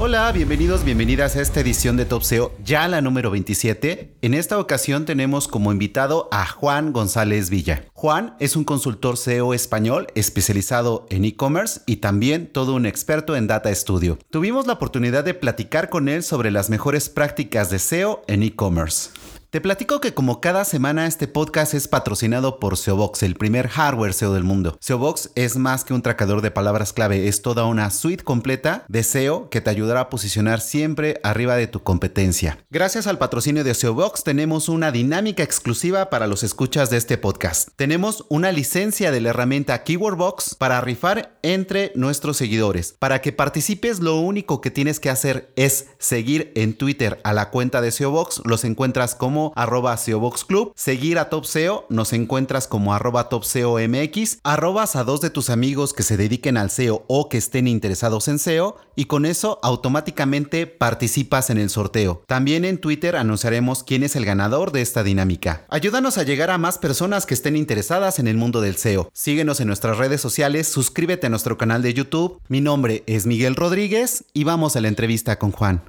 Hola, bienvenidos, bienvenidas a esta edición de Top SEO, ya la número 27. En esta ocasión tenemos como invitado a Juan González Villa. Juan es un consultor SEO español especializado en e-commerce y también todo un experto en Data Studio. Tuvimos la oportunidad de platicar con él sobre las mejores prácticas de SEO en e-commerce. Te platico que como cada semana este podcast es patrocinado por SEObox, el primer hardware SEO del mundo. SEObox es más que un tracador de palabras clave, es toda una suite completa de SEO que te ayudará a posicionar siempre arriba de tu competencia. Gracias al patrocinio de SEObox tenemos una dinámica exclusiva para los escuchas de este podcast. Tenemos una licencia de la herramienta KeywordBox para rifar entre nuestros seguidores. Para que participes lo único que tienes que hacer es seguir en Twitter a la cuenta de SEObox, los encuentras como arroba SEObox Club. Seguir a Top SEO, nos encuentras como arroba Top SEO MX. Arrobas a dos de tus amigos que se dediquen al SEO o que estén interesados en SEO y con eso automáticamente participas en el sorteo. También en Twitter anunciaremos quién es el ganador de esta dinámica. Ayúdanos a llegar a más personas que estén interesadas en el mundo del SEO. Síguenos en nuestras redes sociales, suscríbete a nuestro canal de YouTube. Mi nombre es Miguel Rodríguez y vamos a la entrevista con Juan.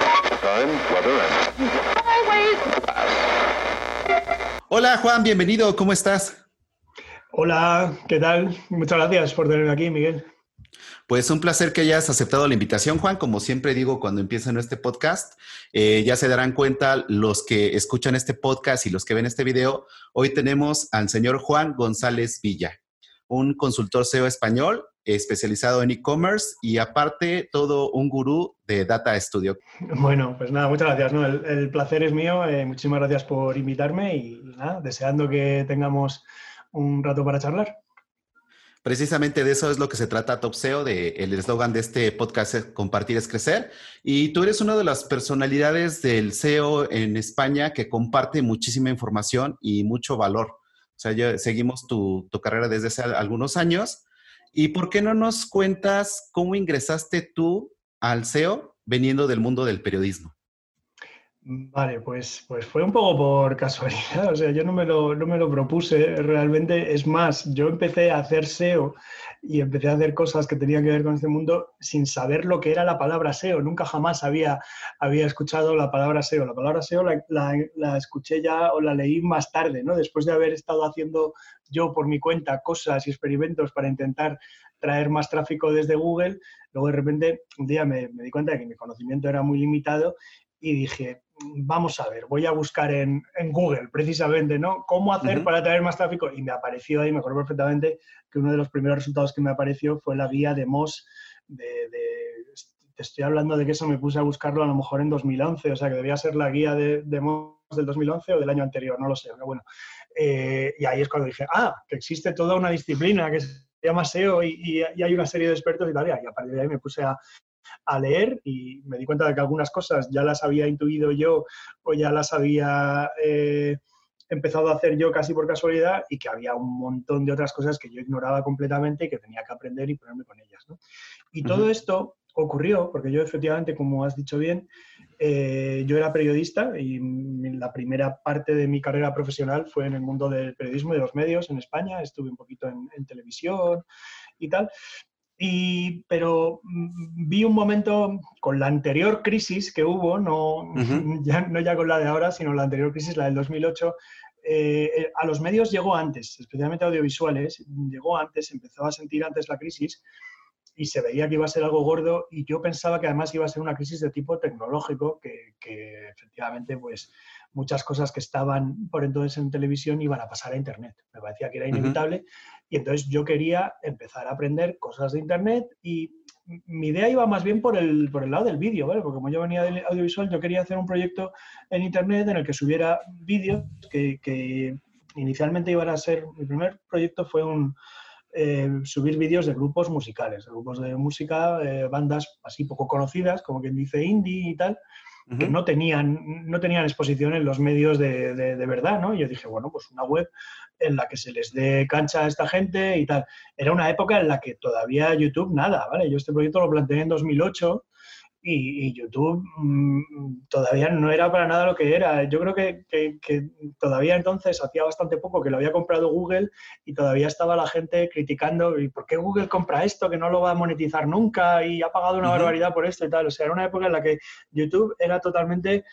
Hola Juan, bienvenido, ¿cómo estás? Hola, ¿qué tal? Muchas gracias por tenerme aquí, Miguel. Pues un placer que hayas aceptado la invitación, Juan. Como siempre digo cuando empiezan este podcast, eh, ya se darán cuenta los que escuchan este podcast y los que ven este video. Hoy tenemos al señor Juan González Villa, un consultor SEO español especializado en e-commerce y aparte todo un gurú de Data Studio. Bueno, pues nada, muchas gracias. El, placer es mío. Eh, muchísimas gracias por invitarme y, nada, deseando que tengamos un rato para charlar. Precisamente de eso es lo que se trata Top SEO, de el eslogan de este podcast es compartir es crecer. Y tú eres una de las personalidades del SEO en España que comparte muchísima información y mucho valor. O sea, seguimos tu, tu carrera desde hace algunos años ¿Y por qué no nos cuentas cómo ingresaste tú al SEO veniendo del mundo del periodismo? Vale, pues, pues fue un poco por casualidad, o sea, yo no me, lo, no me lo propuse realmente, es más, yo empecé a hacer SEO y empecé a hacer cosas que tenían que ver con este mundo sin saber lo que era la palabra SEO. Nunca jamás había, había escuchado la palabra SEO. La palabra SEO la, escuché ya o la leí más tarde, ¿no? Después de haber estado haciendo yo por mi cuenta cosas y experimentos para intentar traer más tráfico desde Google, luego de repente un día me, me di cuenta de que mi conocimiento era muy limitado y dije, vamos a ver, voy a buscar en, Google precisamente, ¿no? ¿Cómo hacer para traer más tráfico? Y me apareció ahí, me acuerdo perfectamente que uno de los primeros resultados que me apareció fue la guía de Moz de, te estoy hablando de que eso me puse a buscarlo a lo mejor en 2011, o sea que debía ser la guía de, de Moz del 2011 o del año anterior, no lo sé, pero bueno. Eh, y ahí es cuando dije, ah, que existe toda una disciplina que se llama SEO y, y hay una serie de expertos y tal, y a partir de ahí me puse a, a leer y me di cuenta de que algunas cosas ya las había intuido yo o ya las había eh, empezado a hacer yo casi por casualidad y que había un montón de otras cosas que yo ignoraba completamente y que tenía que aprender y ponerme con ellas. Y todo esto ocurrió, porque yo efectivamente, como has dicho bien, eh, yo era periodista y la primera parte de mi carrera profesional fue en el mundo del periodismo y de los medios en España, estuve un poquito en, televisión y tal. Y, pero mm, vi un momento con la anterior crisis que hubo, no, ya, no ya con la de ahora, sino la anterior crisis, la del 2008, eh, eh, a los medios llegó antes, especialmente audiovisuales, llegó antes, empezó a sentir antes la crisis y se veía que iba a ser algo gordo y yo pensaba que además iba a ser una crisis de tipo tecnológico, que, efectivamente pues muchas cosas que estaban por entonces en televisión iban a pasar a Internet. Me parecía que era inevitable y entonces yo quería empezar a aprender cosas de Internet y mi idea iba más bien por el, por el lado del vídeo, ¿vale? Porque como yo venía del audiovisual, yo quería hacer un proyecto en Internet en el que subiera vídeos que, que inicialmente iban a ser, mi primer proyecto fue un, eh, subir vídeos de grupos musicales, de grupos de música, eh, bandas así poco conocidas, como quien dice indie y tal, que no tenían, no tenían exposición en los medios de, de, verdad, ¿no? Y yo dije, bueno, pues una web en la que se les dé cancha a esta gente y tal. Era una época en la que todavía YouTube nada, ¿vale? Yo este proyecto lo planteé en 2008 y, YouTube mm, todavía no era para nada lo que era. Yo creo que, todavía entonces hacía bastante poco que lo había comprado Google y todavía estaba la gente criticando, ¿y por qué Google compra esto que no lo va a monetizar nunca y ha pagado una barbaridad por esto y tal? O sea, era una época en la que YouTube era totalmente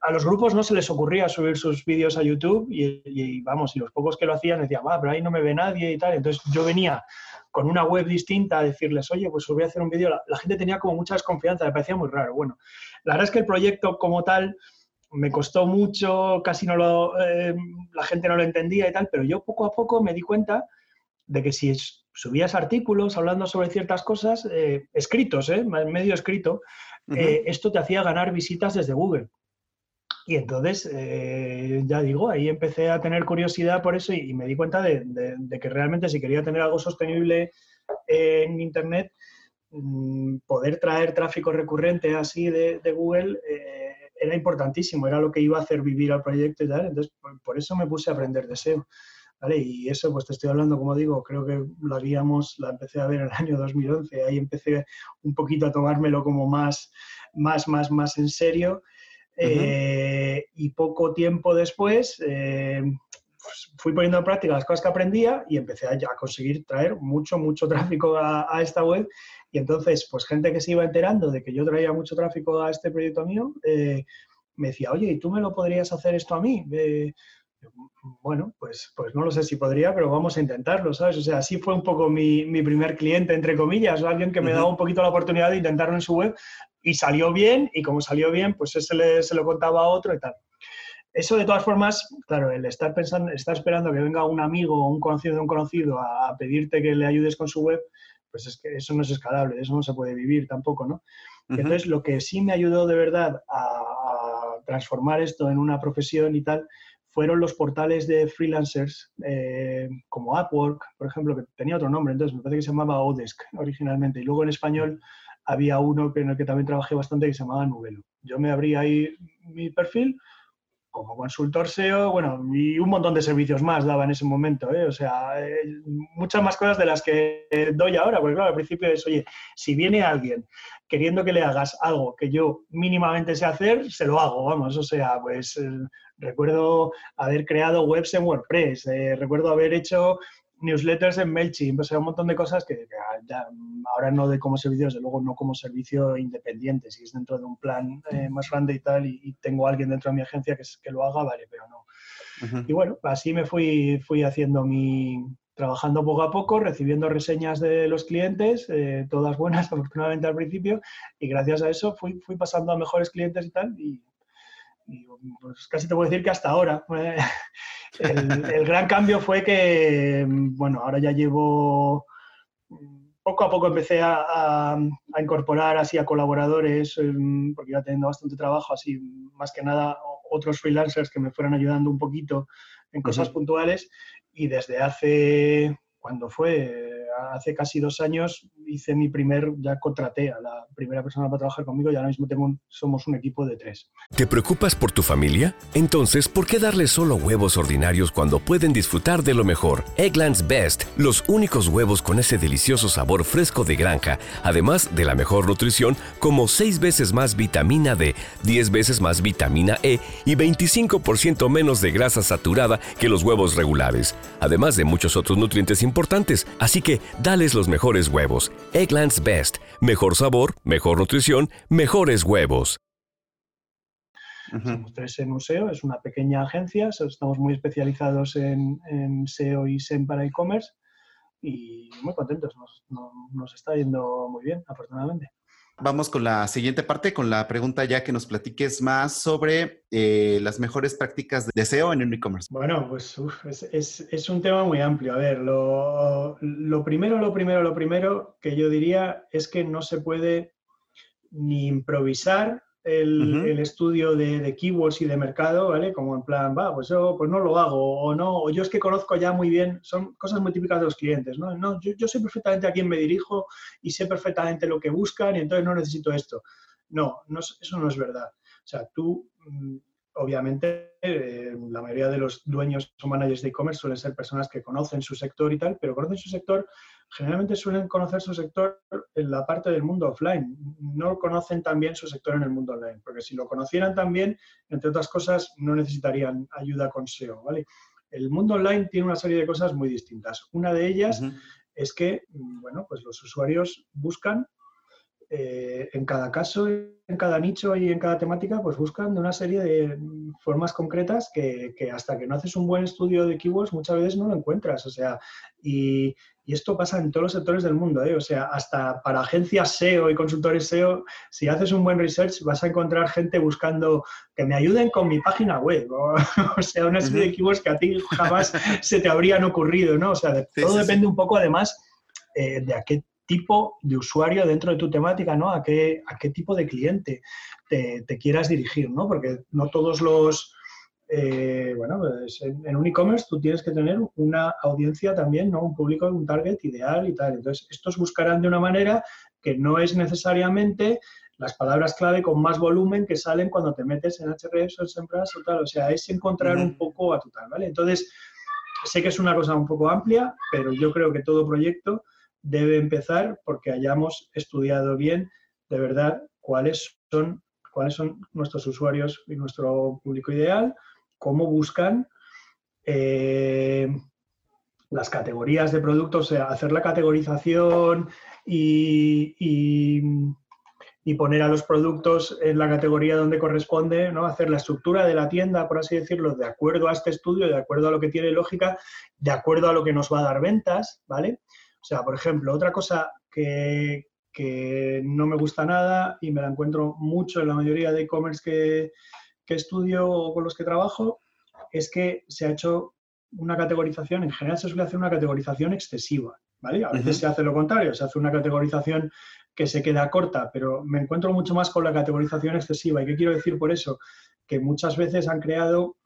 a los grupos no se les ocurría subir sus vídeos a YouTube y, vamos, y los pocos que lo hacían decían, va, pero ahí no me ve nadie y tal. Entonces yo venía con una web distinta a decirles, oye, pues os voy a hacer un vídeo. La, gente tenía como mucha desconfianza, me parecía muy raro. Bueno, la verdad es que el proyecto como tal me costó mucho, casi no lo, eh, la gente no lo entendía y tal, pero yo poco a poco me di cuenta de que si subías artículos hablando sobre ciertas cosas, eh, escritos, eh, medio escrito, eh, esto te hacía ganar visitas desde Google. Y entonces, eh, ya digo, ahí empecé a tener curiosidad por eso y, me di cuenta de, que realmente si quería tener algo sostenible en Internet, mm, poder traer tráfico recurrente así de, Google eh, era importantísimo, era lo que iba a hacer vivir al proyecto y tal. Entonces, por, eso me puse a aprender de SEO. ¿vale? Y eso, pues te estoy hablando, como digo, creo que la guiamos, la empecé a ver en el año 2011. Ahí empecé un poquito a tomármelo como más, más, más, más en serio. Eh, y poco tiempo después eh, pues, fui poniendo en práctica las cosas que aprendía y empecé a, conseguir traer mucho, mucho tráfico a, esta web. Y entonces, pues gente que se iba enterando de que yo traía mucho tráfico a este proyecto mío, eh, me decía, oye, ¿y tú me lo podrías hacer esto a mí? bueno, pues, pues no lo sé si podría, pero vamos a intentarlo, ¿sabes? O sea, así fue un poco mi, mi primer cliente, entre comillas, alguien que me daba un poquito la oportunidad de intentarlo en su web y salió bien, y como salió bien, pues ese le, se lo contaba a otro y tal. Eso de todas formas, claro, el estar pensando, estar esperando que venga un amigo o un conocido de un conocido a, pedirte que le ayudes con su web, pues es que eso no es escalable, eso no se puede vivir tampoco, ¿no? Entonces, lo que sí me ayudó de verdad a, transformar esto en una profesión y tal, fueron los portales de freelancers eh, como Upwork, por ejemplo, que tenía otro nombre, entonces me parece que se llamaba Odesk originalmente, y luego en español había uno en el que también trabajé bastante que se llamaba Nubelo. Yo me abrí ahí mi perfil como consultor SEO, bueno, y un montón de servicios más daba en ese momento, ¿eh? o sea, eh, muchas más cosas de las que doy ahora, porque claro, al principio es, oye, si viene alguien queriendo que le hagas algo que yo mínimamente sé hacer, se lo hago, vamos, o sea, pues eh, recuerdo haber creado webs en WordPress, recuerdo haber hecho newsletters en MailChimp, o sea, un montón de cosas que, ahora no de como servicio, desde luego no como servicio independiente, si es dentro de un plan eh, más grande y tal, y, tengo a alguien dentro de mi agencia que, que lo haga, vale, pero no. Y bueno, así me fui, fui haciendo mi, trabajando poco a poco, recibiendo reseñas de los clientes, eh, todas buenas afortunadamente al principio, y gracias a eso fui, fui pasando a mejores clientes y tal, y, pues casi te puedo decir que hasta ahora. Eh, el, gran cambio fue que, bueno, ahora ya llevo, poco a poco empecé a, incorporar así a colaboradores, em, porque iba teniendo bastante trabajo, así más que nada otros freelancers que me fueran ayudando un poquito en cosas puntuales y desde hace, cuando fue? Hace casi dos años hice mi primer, ya contraté a la primera persona para trabajar conmigo y ahora mismo tengo somos un equipo de tres. ¿Te preocupas por tu familia? Entonces, ¿por qué darles solo huevos ordinarios cuando pueden disfrutar de lo mejor? Eggland's Best, los únicos huevos con ese delicioso sabor fresco de granja, además de la mejor nutrición, como 6 veces más vitamina D, 10 veces más vitamina E y 25% menos de grasa saturada que los huevos regulares, además de muchos otros nutrientes importantes. Así que, dales los mejores huevos. Eggland's Best. Mejor sabor, mejor nutrición, mejores huevos. Somos tres en Museo, es una pequeña agencia, estamos muy especializados en, SEO y SEM para e-commerce y muy contentos, nos está yendo muy bien, afortunadamente. Vamos con la siguiente parte, con la pregunta ya que nos platiques más sobre eh, las mejores prácticas de SEO en el e-commerce. Bueno, pues es, un tema muy amplio. A ver, lo, lo primero, lo primero, lo primero que yo diría es que no se puede ni improvisar el, estudio de, keywords y de mercado, ¿vale? Como en plan, va, pues yo pues no lo hago, o no, o yo es que conozco ya muy bien, son cosas muy típicas de los clientes, ¿no? no yo, sé perfectamente a quién me dirijo y sé perfectamente lo que buscan y entonces no necesito esto. No, no eso no es verdad. O sea, tú, mm, obviamente, eh, la mayoría de los dueños o managers de e-commerce suelen ser personas que conocen su sector y tal, pero conocen su sector generalmente suelen conocer su sector en la parte del mundo offline, no conocen también su sector en el mundo online, porque si lo conocieran también, entre otras cosas, no necesitarían ayuda con SEO, ¿vale? El mundo online tiene una serie de cosas muy distintas. Una de ellas es que, bueno, pues los usuarios buscan eh, en cada caso, en cada nicho y en cada temática, pues buscan una serie de formas concretas que, hasta que no haces un buen estudio de keywords muchas veces no lo encuentras. O sea, y, esto pasa en todos los sectores del mundo. ¿eh? O sea, hasta para agencias SEO y consultores SEO, si haces un buen research vas a encontrar gente buscando que me ayuden con mi página web. O, sea, una serie de keywords que a ti jamás se te habrían ocurrido, ¿no? O sea, todo depende un poco además eh, de a qué tipo de usuario dentro de tu temática, ¿no? A qué, a qué tipo de cliente te, quieras dirigir, ¿no? Porque no todos los... Eh, bueno, pues en, un e-commerce tú tienes que tener una audiencia también, ¿no? Un público, un target ideal y tal. Entonces, estos buscarán de una manera que no es necesariamente las palabras clave con más volumen que salen cuando te metes en HRS o en Sempras o tal. O sea, es encontrar un poco a tu tal, ¿vale? Entonces, sé que es una cosa un poco amplia, pero yo creo que todo proyecto debe empezar porque hayamos estudiado bien de verdad cuáles son, cuáles son nuestros usuarios y nuestro público ideal, cómo buscan eh, las categorías de productos, hacer la categorización y, y, poner a los productos en la categoría donde corresponde, ¿no? hacer la estructura de la tienda, por así decirlo, de acuerdo a este estudio, de acuerdo a lo que tiene lógica, de acuerdo a lo que nos va a dar ventas, ¿vale? O sea, por ejemplo, otra cosa que, no me gusta nada y me la encuentro mucho en la mayoría de e-commerce que, que estudio o con los que trabajo, es que se ha hecho una categorización, en general se suele hacer una categorización excesiva, ¿vale? A veces se hace lo contrario, se hace una categorización que se queda corta, pero me encuentro mucho más con la categorización excesiva. ¿Y qué quiero decir por eso? Que muchas veces han creado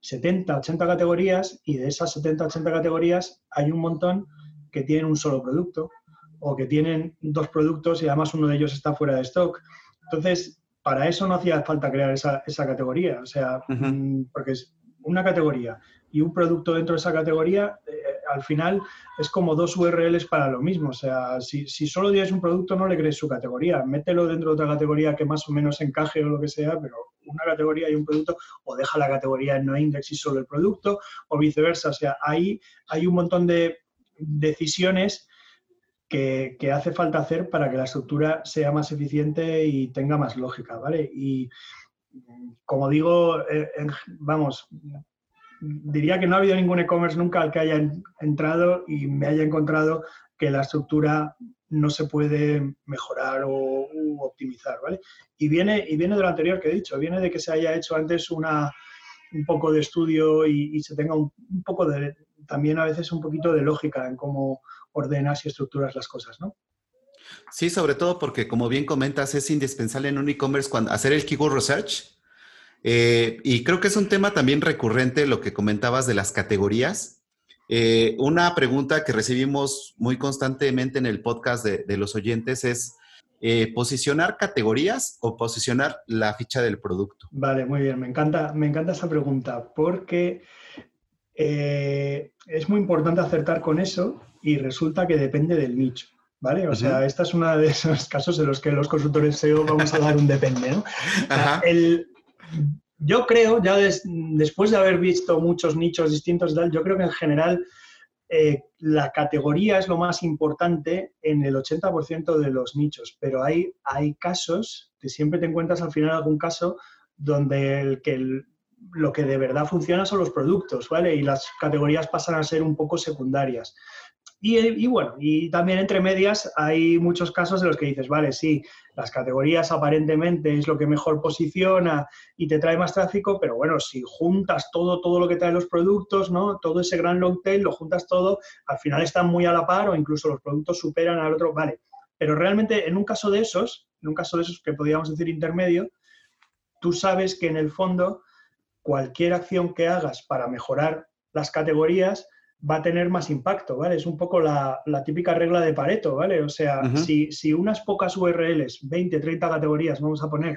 70, 80 categorías y de esas 70, 80 categorías hay un montón que tienen un solo producto o que tienen dos productos y además uno de ellos está fuera de stock. Entonces, para eso no hacía falta crear esa, categoría, o sea, mm, porque es una categoría y un producto dentro de esa categoría, eh, al final es como dos URLs para lo mismo. O sea, si, si, solo tienes un producto, no le crees su categoría. Mételo dentro de otra categoría que más o menos encaje o lo que sea, pero una categoría y un producto, o deja la categoría en no index y solo el producto, o viceversa. O sea, ahí hay un montón de, decisiones que, hace falta hacer para que la estructura sea más eficiente y tenga más lógica, ¿vale? Y como digo, eh, vamos, diría que no ha habido ningún e-commerce nunca al que haya entrado y me haya encontrado que la estructura no se puede mejorar o optimizar, ¿vale? Y viene, y viene de lo anterior que he dicho, viene de que se haya hecho antes una, un poco de estudio y, se tenga un, poco de, también a veces un poquito de lógica en cómo ordenas y estructuras las cosas, ¿no? Sí, sobre todo porque, como bien comentas, es indispensable en un e-commerce hacer el keyword research. Eh, y creo que es un tema también recurrente lo que comentabas de las categorías. Eh, una pregunta que recibimos muy constantemente en el podcast de, los oyentes es, eh, ¿posicionar categorías o posicionar la ficha del producto? Vale, muy bien, me encanta, me encanta esa pregunta porque eh, es muy importante acertar con eso y resulta que depende del nicho. ¿Vale? O sea, esta es uno de esos casos en los que los consultores SEO vamos a dar un depende, ¿no? el, yo creo, ya después de haber visto muchos nichos distintos, yo creo que en general eh, la categoría es lo más importante en el 80% de los nichos, pero hay, hay casos, que siempre te encuentras al final algún caso donde el que lo que de verdad funciona son los productos, ¿vale? Y las categorías pasan a ser un poco secundarias. Y, bueno, y también entre medias hay muchos casos en los que dices, vale, sí, las categorías aparentemente es lo que mejor posiciona y te trae más tráfico, pero bueno, si juntas todo, todo lo que trae los productos, ¿no? Todo ese gran long tail, lo juntas todo, al final están muy a la par o incluso los productos superan al otro, vale. Pero realmente en un caso de esos, en un caso de esos que podríamos decir intermedio, tú sabes que en el fondo cualquier acción que hagas para mejorar las categorías va a tener más impacto, ¿vale? Es un poco la, típica regla de Pareto, ¿vale? O sea, si, si, unas pocas URLs, 20, 30 categorías, vamos a poner,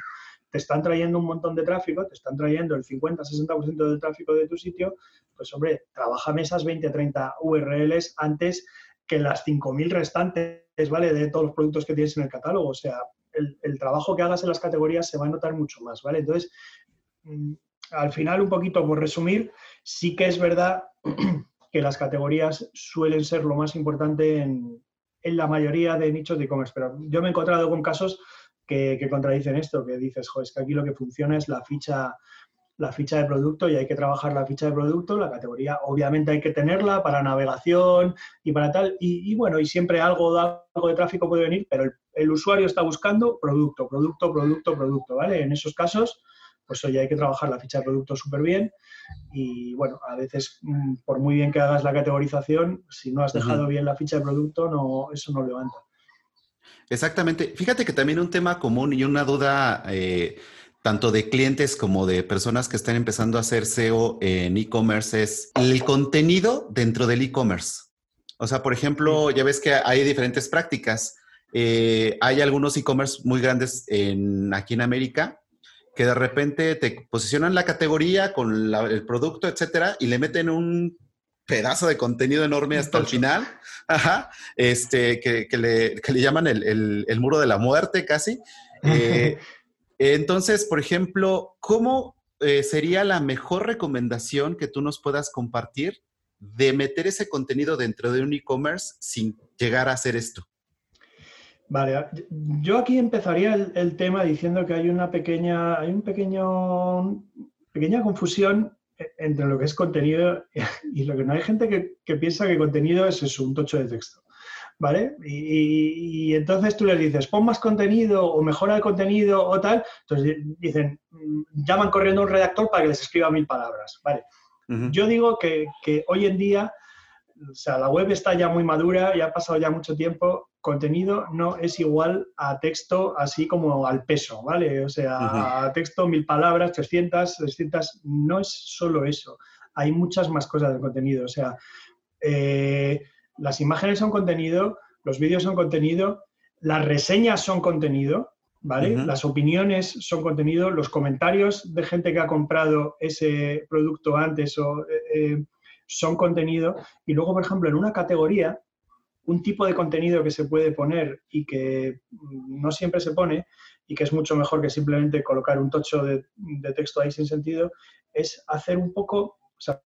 te están trayendo un montón de tráfico, te están trayendo el 50, 60% del tráfico de tu sitio, pues hombre, trabaja esas 20, 30 URLs antes que las 5.000 restantes, ¿vale? De todos los productos que tienes en el catálogo. O sea, el, el trabajo que hagas en las categorías se va a notar mucho más, ¿vale? Entonces, mm, al final, un poquito por resumir, sí que es verdad que las categorías suelen ser lo más importante en, la mayoría de nichos de e-commerce, pero yo me he encontrado con casos que, contradicen esto, que dices, jo, es que aquí lo que funciona es la ficha, la ficha de producto y hay que trabajar la ficha de producto, la categoría obviamente hay que tenerla para navegación y para tal, y, bueno, y siempre algo, de tráfico puede venir, pero el, el usuario está buscando producto, producto, producto, producto, ¿vale? En esos casos pues oye, hay que trabajar la ficha de producto súper bien y bueno, a veces mm, por muy bien que hagas la categorización, si no has dejado bien la ficha de producto, no, eso no levanta. Exactamente. Fíjate que también un tema común y una duda eh, tanto de clientes como de personas que están empezando a hacer SEO en e-commerce es el contenido dentro del e-commerce. O sea, por ejemplo, ya ves que hay diferentes prácticas. Eh, hay algunos e-commerce muy grandes en, aquí en América que de repente te posicionan la categoría con el producto, etcétera, y le meten un pedazo de contenido enorme hasta el final, ajá, este, que, le, llaman el, muro de la muerte casi. Eh, entonces, por ejemplo, ¿cómo eh, sería la mejor recomendación que tú nos puedas compartir de meter ese contenido dentro de un e-commerce sin llegar a hacer esto? Vale, yo aquí empezaría el, tema diciendo que hay una pequeña, hay un pequeño, pequeña confusión entre lo que es contenido y lo que no hay gente que, piensa que contenido es eso, un tocho de texto. ¿Vale? Y, entonces tú les dices, pon más contenido o mejora el contenido o tal. Entonces dicen, mm, llaman corriendo a un redactor para que les escriba mil palabras. ¿Vale? Yo digo que, que hoy en día o sea, la web está ya muy madura, ya ha pasado ya mucho tiempo, contenido no es igual a texto así como al peso, ¿vale? O sea, a texto mil palabras, 300, 300, no es solo eso, hay muchas más cosas de contenido, o sea, eh, las imágenes son contenido, los vídeos son contenido, las reseñas son contenido, ¿vale? Las opiniones son contenido, los comentarios de gente que ha comprado ese producto antes o... Eh, eh, son contenido. Y luego, por ejemplo, en una categoría, un tipo de contenido que se puede poner y que no siempre se pone y que es mucho mejor que simplemente colocar un tocho de, texto ahí sin sentido, es hacer un poco, o sea,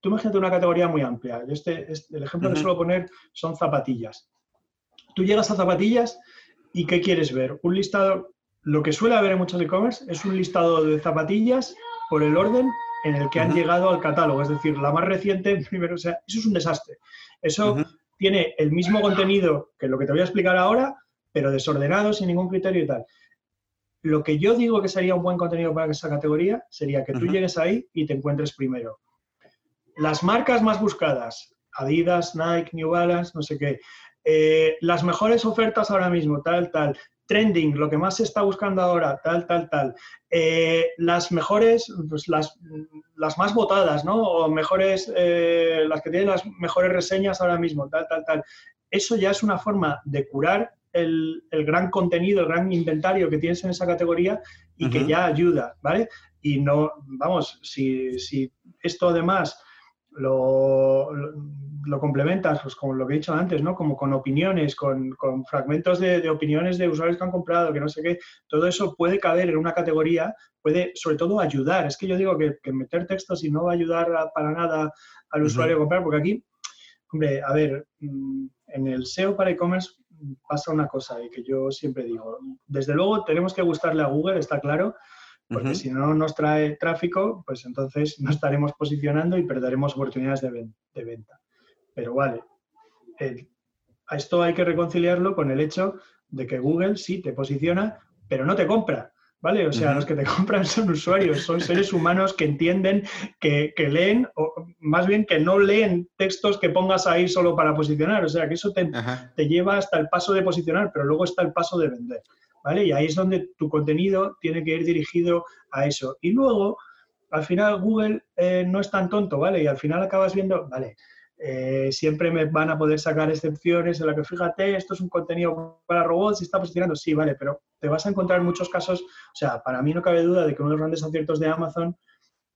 tú imagínate una categoría muy amplia. Este, el ejemplo que suelo poner son zapatillas. Tú llegas a zapatillas y ¿qué quieres ver? Un listado, lo que suele haber en muchos e-commerce es un listado de zapatillas por el orden en el que han llegado al catálogo. Es decir, la más reciente, primero, o sea, eso es un desastre. Eso tiene el mismo contenido que lo que te voy a explicar ahora, pero desordenado, sin ningún criterio y tal. Lo que yo digo que sería un buen contenido para esa categoría sería que tú llegues ahí y te encuentres primero. Las marcas más buscadas, Adidas, Nike, New Balance, no sé qué. Eh, las mejores ofertas ahora mismo, tal, tal. Trending, lo que más se está buscando ahora, tal, tal, tal. Eh, las mejores, pues las, las, más votadas, ¿no? O mejores, eh, las que tienen las mejores reseñas ahora mismo, tal, tal, tal. Eso ya es una forma de curar el, el, gran contenido, el gran inventario que tienes en esa categoría y que ya ayuda, ¿vale? Y no, vamos, si, si esto además lo, lo, complementas pues, con lo que he dicho antes, ¿no? Como con opiniones, con, con fragmentos de, de, opiniones de usuarios que han comprado, que no sé qué, todo eso puede caber en una categoría, puede sobre todo ayudar. Es que yo digo que, que meter textos y no va a ayudar para nada al usuario a comprar, porque aquí, hombre, a ver, mm, en el SEO para e-commerce pasa una cosa y que yo siempre digo, desde luego tenemos que gustarle a Google, está claro, porque si no nos trae tráfico, pues entonces no estaremos posicionando y perderemos oportunidades de, venta. Pero vale, a esto hay que reconciliarlo con el hecho de que Google sí te posiciona, pero no te compra. ¿Vale? O sea, los que te compran son usuarios, son seres humanos que entienden, que, leen, o más bien que no leen textos que pongas ahí solo para posicionar. O sea, que eso te, te lleva hasta el paso de posicionar, pero luego está el paso de vender. ¿Vale? Y ahí es donde tu contenido tiene que ir dirigido a eso. Y luego, al final, Google eh, no es tan tonto, ¿vale? Y al final acabas viendo, vale, eh, siempre me van a poder sacar excepciones en la que fíjate, esto es un contenido para robots y está posicionando, sí, vale, pero te vas a encontrar muchos casos, o sea, para mí no cabe duda de que uno de los grandes aciertos de Amazon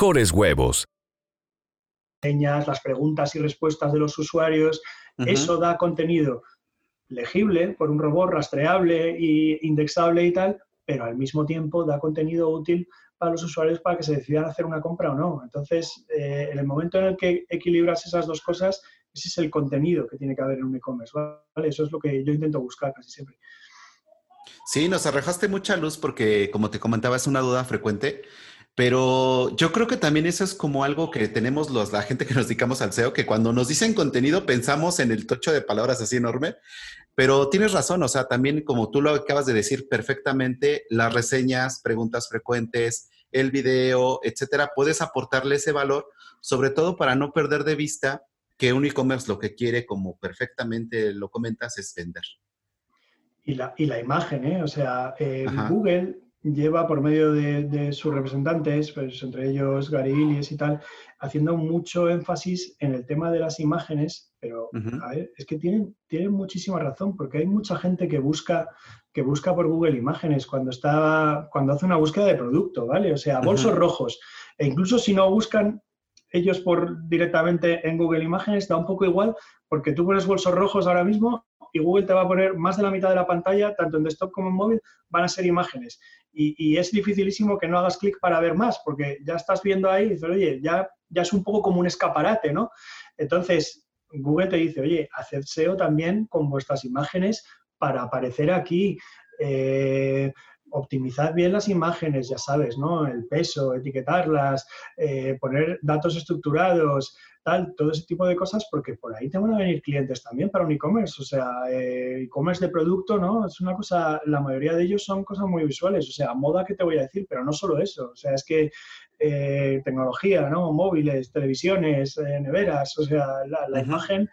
mejores huevos. Las preguntas y respuestas de los usuarios, eso da contenido legible por un robot rastreable e indexable y tal, pero al mismo tiempo da contenido útil para los usuarios para que se decidan hacer una compra o no. Entonces, eh, en el momento en el que equilibras esas dos cosas, ese es el contenido que tiene que haber en un e-commerce. ¿vale? Eso es lo que yo intento buscar casi siempre. Sí, nos arrojaste mucha luz porque, como te comentaba, es una duda frecuente. Pero yo creo que también eso es como algo que tenemos los, la gente que nos dedicamos al SEO, que cuando nos dicen contenido pensamos en el tocho de palabras así enorme, pero tienes razón, o sea, también como tú lo acabas de decir perfectamente, las reseñas, preguntas frecuentes, el video, etcétera, puedes aportarle ese valor, sobre todo para no perder de vista que un e-commerce lo que quiere, como perfectamente lo comentas, es vender. Y la, y la imagen, ¿eh? O sea, Google lleva por medio de, sus representantes, pues entre ellos Gary y tal, haciendo mucho énfasis en el tema de las imágenes, pero a ver, es que tienen, tienen muchísima razón, porque hay mucha gente que busca, que busca por Google imágenes cuando, está, cuando hace una búsqueda de producto, ¿vale? O sea, bolsos rojos. E incluso si no buscan ellos por directamente en Google Imágenes, da un poco igual, porque tú pones bolsos rojos ahora mismo y Google te va a poner más de la mitad de la pantalla, tanto en desktop como en móvil, van a ser imágenes. Y, es dificilísimo que no hagas clic para ver más, porque ya estás viendo ahí y dices, oye, ya, ya es un poco como un escaparate, ¿no? Entonces, Google te dice, oye, haced SEO también con vuestras imágenes para aparecer aquí. Eh, optimizad bien las imágenes, ya sabes, ¿no? El peso, etiquetarlas, eh, poner datos estructurados, tal, todo ese tipo de cosas, porque por ahí te van a venir clientes también para un e-commerce. O sea, eh, e-commerce de producto, ¿no? Es una cosa, la mayoría de ellos son cosas muy visuales. O sea, moda, ¿qué te voy a decir? Pero no solo eso. O sea, es que eh, tecnología, ¿no? Móviles, televisiones, eh, neveras, o sea, la, imagen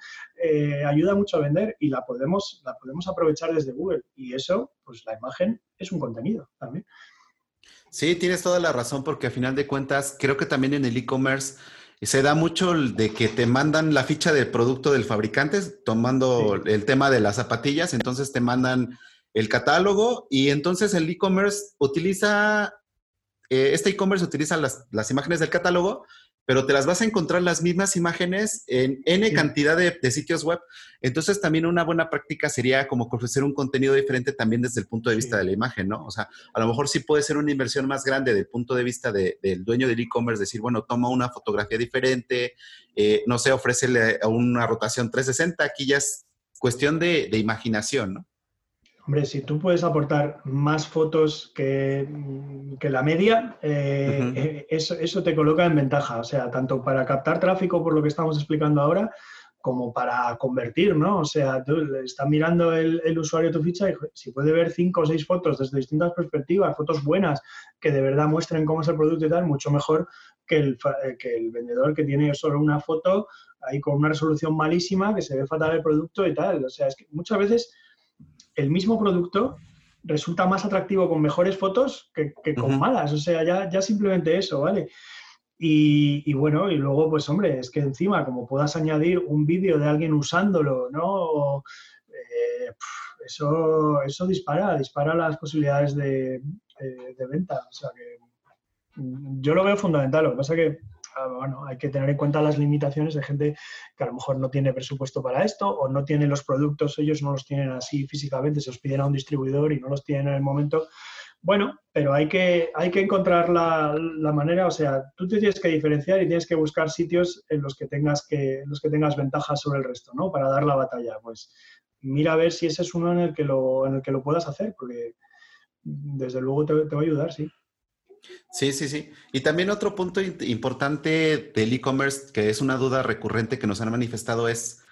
ayuda mucho a vender y la podemos, la podemos aprovechar desde Google. Y eso, pues la imagen es un contenido también. Sí, tienes toda la razón porque a final de cuentas creo que también en el e-commerce se da mucho de que te mandan la ficha del producto del fabricante, tomando el tema de las zapatillas, entonces te mandan el catálogo y entonces el e-commerce utiliza, eh, este e-commerce utiliza las, las, imágenes del catálogo pero te las vas a encontrar las mismas imágenes en N cantidad de, sitios web. Entonces también una buena práctica sería como ofrecer un contenido diferente también desde el punto de vista de la imagen, ¿no? O sea, a lo mejor sí puede ser una inversión más grande del punto de vista del dueño del e-commerce, decir, bueno, toma una fotografía diferente, eh, no sé, ofrécele una rotación 360, aquí ya es cuestión de, imaginación, ¿no? Hombre, si tú puedes aportar más fotos que, que la media, eh, eh, eso, eso, te coloca en ventaja. O sea, tanto para captar tráfico, por lo que estamos explicando ahora, como para convertir, ¿no? O sea, tú estás mirando el, el, usuario tu ficha y si puede ver cinco o seis fotos desde distintas perspectivas, fotos buenas que de verdad muestren cómo es el producto y tal, mucho mejor que el, que el vendedor que tiene solo una foto ahí con una resolución malísima, que se ve fatal el producto y tal. O sea, es que muchas veces el mismo producto resulta más atractivo con mejores fotos que, con malas. O sea, ya, ya simplemente eso, ¿vale? Y, bueno, y luego, pues hombre, es que encima, como puedas añadir un vídeo de alguien usándolo, ¿no? Eh, eso, eso dispara, dispara las posibilidades de, eh, de, venta. O sea que mm, yo lo veo fundamental. Lo que pasa es que Bueno, hay que tener en cuenta las limitaciones de gente que a lo mejor no tiene presupuesto para esto o no tiene los productos, ellos no los tienen así físicamente, se los piden a un distribuidor y no los tienen en el momento. Bueno, pero hay que, hay que encontrar la, manera, o sea, tú te tienes que diferenciar y tienes que buscar sitios en los que tengas, que, los que tengas ventajas sobre el resto, ¿no? Para dar la batalla. Pues mira a ver si ese es uno en el que lo, en el que lo puedas hacer, porque desde luego te va a ayudar, sí. Sí, sí, sí. Y también otro punto importante del e-commerce, que es una duda recurrente que nos han manifestado, es,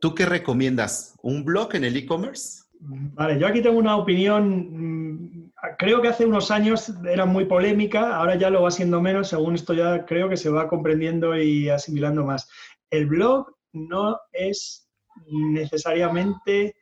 ¿tú qué recomiendas? ¿Un blog en el e-commerce? Vale, yo aquí tengo una opinión, mm, creo que hace unos años era muy polémica, ahora ya lo va siendo menos, según esto ya creo que se va comprendiendo y asimilando más. El blog no es necesariamente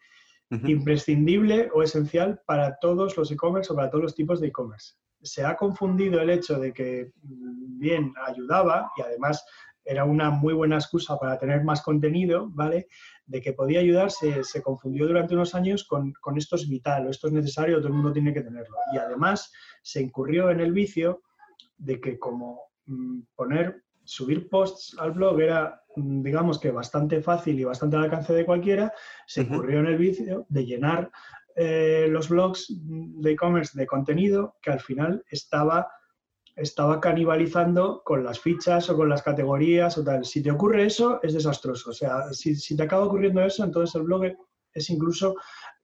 imprescindible o esencial para todos los e-commerce o para todos los tipos de e-commerce se ha confundido el hecho de que mm, bien ayudaba y además era una muy buena excusa para tener más contenido, ¿vale? De que podía ayudar, se, confundió durante unos años con, esto es vital o esto es necesario, todo el mundo tiene que tenerlo. Y además se incurrió en el vicio de que como mm, poner, subir posts al blog era, mm, digamos que bastante fácil y bastante al alcance de cualquiera, se incurrió en el vicio de llenar eh, los blogs de e-commerce de contenido que al final estaba, estaba canibalizando con las fichas o con las categorías o tal. Si te ocurre eso, es desastroso. O sea, si, te acaba ocurriendo eso, entonces el blog es incluso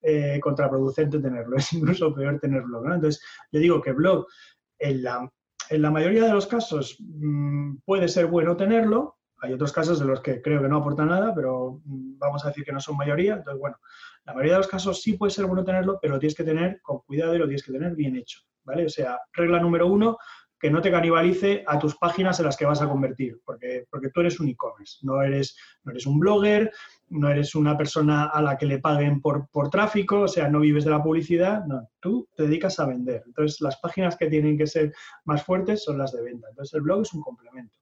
eh, contraproducente tenerlo, es incluso peor tener blog. Entonces, yo digo que blog en la, en la mayoría de los casos mm, puede ser bueno tenerlo. Hay otros casos de los que creo que no aporta nada, pero mm, vamos a decir que no son mayoría. Entonces, bueno, la mayoría de los casos sí puede ser bueno tenerlo, pero lo tienes que tener con cuidado y lo tienes que tener bien hecho, ¿vale? O sea, regla número uno, que no te canibalice a tus páginas en las que vas a convertir, porque, porque tú eres un e-commerce, no eres, no eres un blogger, no eres una persona a la que le paguen por, por tráfico, o sea, no vives de la publicidad, no, tú te dedicas a vender. Entonces, las páginas que tienen que ser más fuertes son las de venta. Entonces, el blog es un complemento.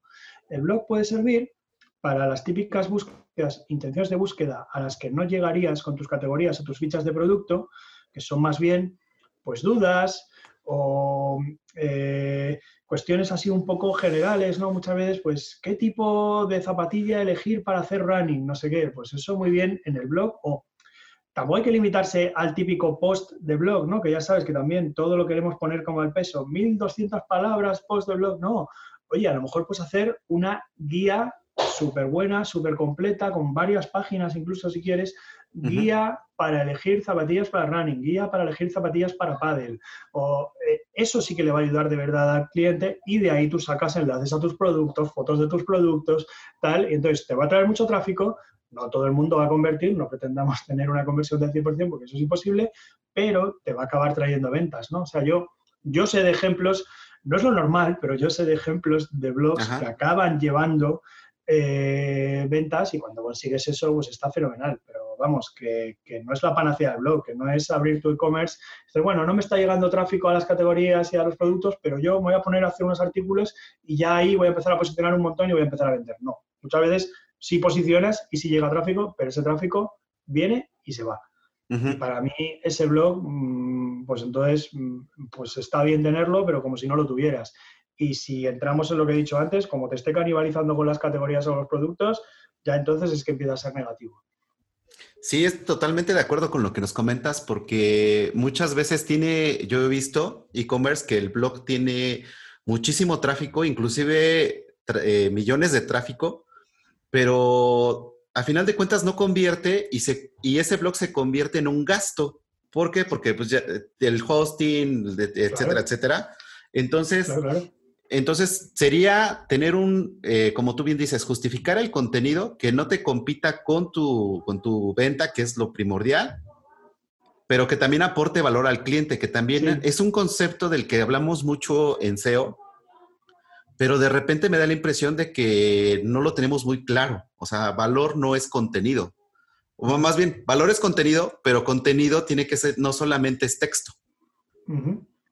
El blog puede servir para las típicas búsquedas, intenciones de búsqueda a las que no llegarías con tus categorías o tus fichas de producto, que son más bien pues dudas o eh, cuestiones así un poco generales, ¿no? Muchas veces, pues, ¿qué tipo de zapatilla elegir para hacer running? No sé qué, pues eso muy bien en el blog o tampoco hay que limitarse al típico post de blog, ¿no? Que ya sabes que también todo lo queremos poner como el peso, 1200 palabras post de blog, no. Oye, a lo mejor puedes hacer una guía súper buena, súper completa, con varias páginas incluso si quieres, guía para elegir zapatillas para running, guía para elegir zapatillas para paddle. O, eh, eso sí que le va a ayudar de verdad al cliente y de ahí tú sacas enlaces a tus productos, fotos de tus productos, tal, y entonces te va a traer mucho tráfico, no todo el mundo va a convertir, no pretendamos tener una conversión del 100% porque eso es imposible, pero te va a acabar trayendo ventas, ¿no? O sea, yo, yo sé de ejemplos, no es lo normal, pero yo sé de ejemplos de blogs que acaban llevando eh, ventas y cuando consigues eso, pues está fenomenal. Pero vamos, que, no es la panacea del blog, que no es abrir tu e-commerce. Bueno, no me está llegando tráfico a las categorías y a los productos, pero yo me voy a poner a hacer unos artículos y ya ahí voy a empezar a posicionar un montón y voy a empezar a vender. No, muchas veces sí posicionas y sí llega tráfico, pero ese tráfico viene y se va. Y para mí ese blog, mm, pues entonces, mm, pues está bien tenerlo, pero como si no lo tuvieras. Y si entramos en lo que he dicho antes, como te esté canibalizando con las categorías o los productos, ya entonces es que empieza a ser negativo. Sí, es totalmente de acuerdo con lo que nos comentas, porque muchas veces tiene, yo he visto e-commerce que el blog tiene muchísimo tráfico, inclusive eh, millones de tráfico, pero a final de cuentas no convierte y, se, y ese blog se convierte en un gasto ¿Por qué? Porque pues ya, el hosting, etcétera, etcétera. Entonces, entonces sería tener un, eh, como tú bien dices, justificar el contenido que no te compita con tu, con tu venta, que es lo primordial, pero que también aporte valor al cliente, que también es un concepto del que hablamos mucho en SEO, pero de repente me da la impresión de que no lo tenemos muy claro. O sea, valor no es contenido. O más bien, valor es contenido, pero contenido tiene que ser, no solamente es texto.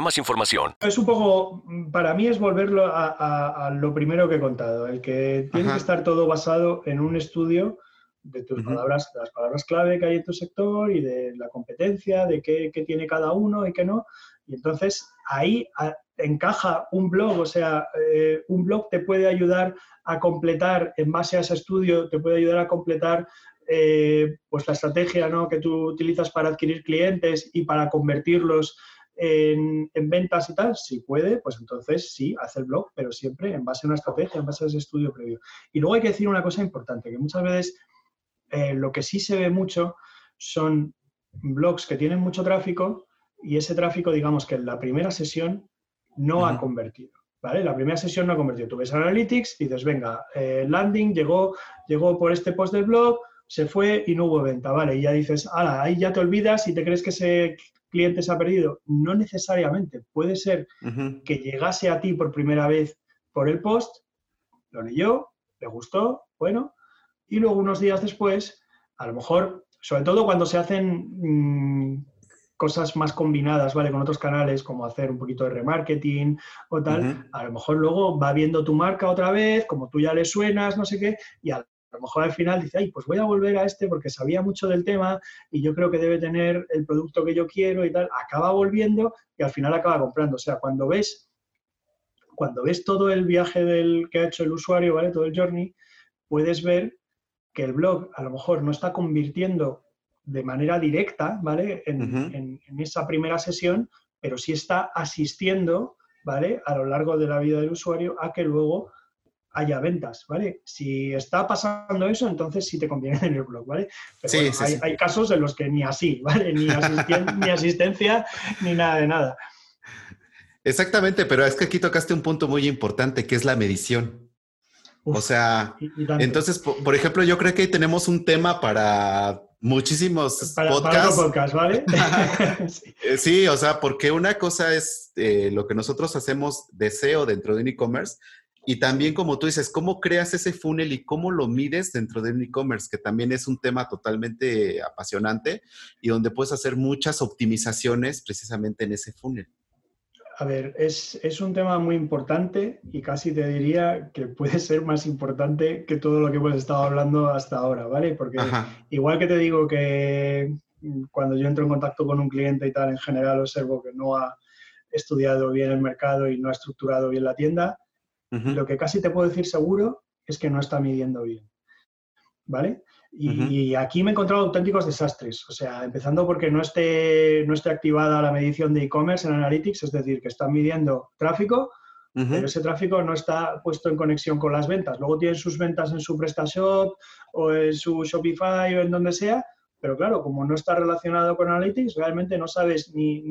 más información. Es un poco, para mí es volverlo a, lo primero que he contado, el que tiene que estar todo basado en un estudio de tus palabras, las palabras clave que hay en tu sector y de la competencia, de qué, tiene cada uno y qué no. Y entonces ahí encaja un blog, o sea, eh, un blog te puede ayudar a completar, en base a ese estudio, te puede ayudar a completar eh, pues la estrategia ¿no? que tú utilizas para adquirir clientes y para convertirlos en, ventas y tal, si puede, pues entonces sí, hace el blog, pero siempre en base a una estrategia, en base a ese estudio previo. Y luego hay que decir una cosa importante, que muchas veces eh, lo que sí se ve mucho son blogs que tienen mucho tráfico y ese tráfico, digamos que en la primera sesión no ha convertido. ¿Vale? La primera sesión no ha convertido. Tú ves Analytics y dices, venga, eh, landing llegó, llegó por este post del blog, se fue y no hubo venta, ¿vale? Y ya dices, ala, ahí ya te olvidas y te crees que ese cliente se ha perdido. No necesariamente. Puede ser que llegase a ti por primera vez por el post, lo leyó, le gustó, bueno, y luego unos días después, a lo mejor, sobre todo cuando se hacen mm, cosas más combinadas, ¿vale? Con otros canales, como hacer un poquito de remarketing o tal, a lo mejor luego va viendo tu marca otra vez, como tú ya le suenas, no sé qué, y al a lo mejor al final dice, ay, pues voy a volver a este porque sabía mucho del tema y yo creo que debe tener el producto que yo quiero y tal. Acaba volviendo y al final acaba comprando. O sea, cuando ves, cuando ves todo el viaje del, que ha hecho el usuario, ¿vale? Todo el journey, puedes ver que el blog a lo mejor no está convirtiendo de manera directa, ¿vale? En, en esa primera sesión, pero sí está asistiendo, ¿vale? A lo largo de la vida del usuario a que luego haya ventas, ¿vale? Si está pasando eso, entonces sí te conviene tener blog, ¿vale? Pero hay, casos en los que ni así, ¿vale? Ni, ni asistencia, ni nada de nada. Exactamente, pero es que aquí tocaste un punto muy importante, que es la medición. o sea, entonces, por, ejemplo, yo creo que ahí tenemos un tema para muchísimos podcasts. podcast, ¿vale? Eh, sí. o sea, porque una cosa es eh, lo que nosotros hacemos de SEO dentro de un e-commerce y también, como tú dices, cómo creas ese funnel y cómo lo mides dentro de un e-commerce, que también es un tema totalmente apasionante y donde puedes hacer muchas optimizaciones precisamente en ese funnel. A ver, es, un tema muy importante y casi te diría que puede ser más importante que todo lo que hemos estado hablando hasta ahora, ¿vale? Porque igual que te digo que cuando yo entro en contacto con un cliente y tal, en general observo que no ha estudiado bien el mercado y no ha estructurado bien la tienda, lo que casi te puedo decir seguro es que no está midiendo bien. ¿Vale? Y, aquí me he encontrado auténticos desastres. O sea, empezando porque no esté, no esté activada la medición de e-commerce en Analytics, es decir, que están midiendo tráfico, pero ese tráfico no está puesto en conexión con las ventas. Luego tienen sus ventas en su PrestaShop o en su Shopify o en donde sea, pero claro, como no está relacionado con Analytics, realmente no sabes ni,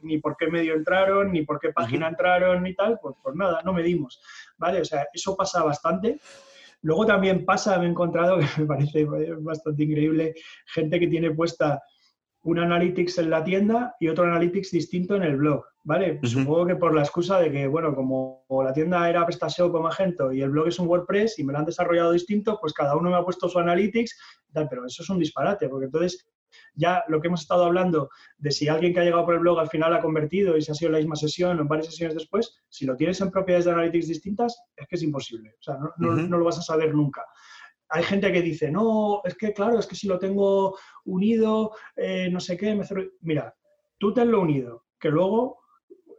ni, por qué medio entraron, ni por qué página entraron, ni tal, pues, pues nada, no medimos. ¿Vale? O sea, eso pasa bastante. Luego también pasa, me he encontrado, que me parece bastante increíble, gente que tiene puesta un Analytics en la tienda y otro Analytics distinto en el blog, ¿vale? Supongo que por la excusa de que, bueno, como la tienda era PrestaShop o Magento y el blog es un WordPress y me lo han desarrollado distinto, pues cada uno me ha puesto su Analytics, tal, pero eso es un disparate, porque entonces ya lo que hemos estado hablando de si alguien que ha llegado por el blog al final ha convertido y si ha sido la misma sesión o en varias sesiones después, si lo tienes en propiedades de Analytics distintas, es que es imposible, o sea, no, no lo vas a saber nunca. Hay gente que dice, no, es que claro, es que si lo tengo unido, eh, no sé qué, me Mira, tú tenlo unido, que luego,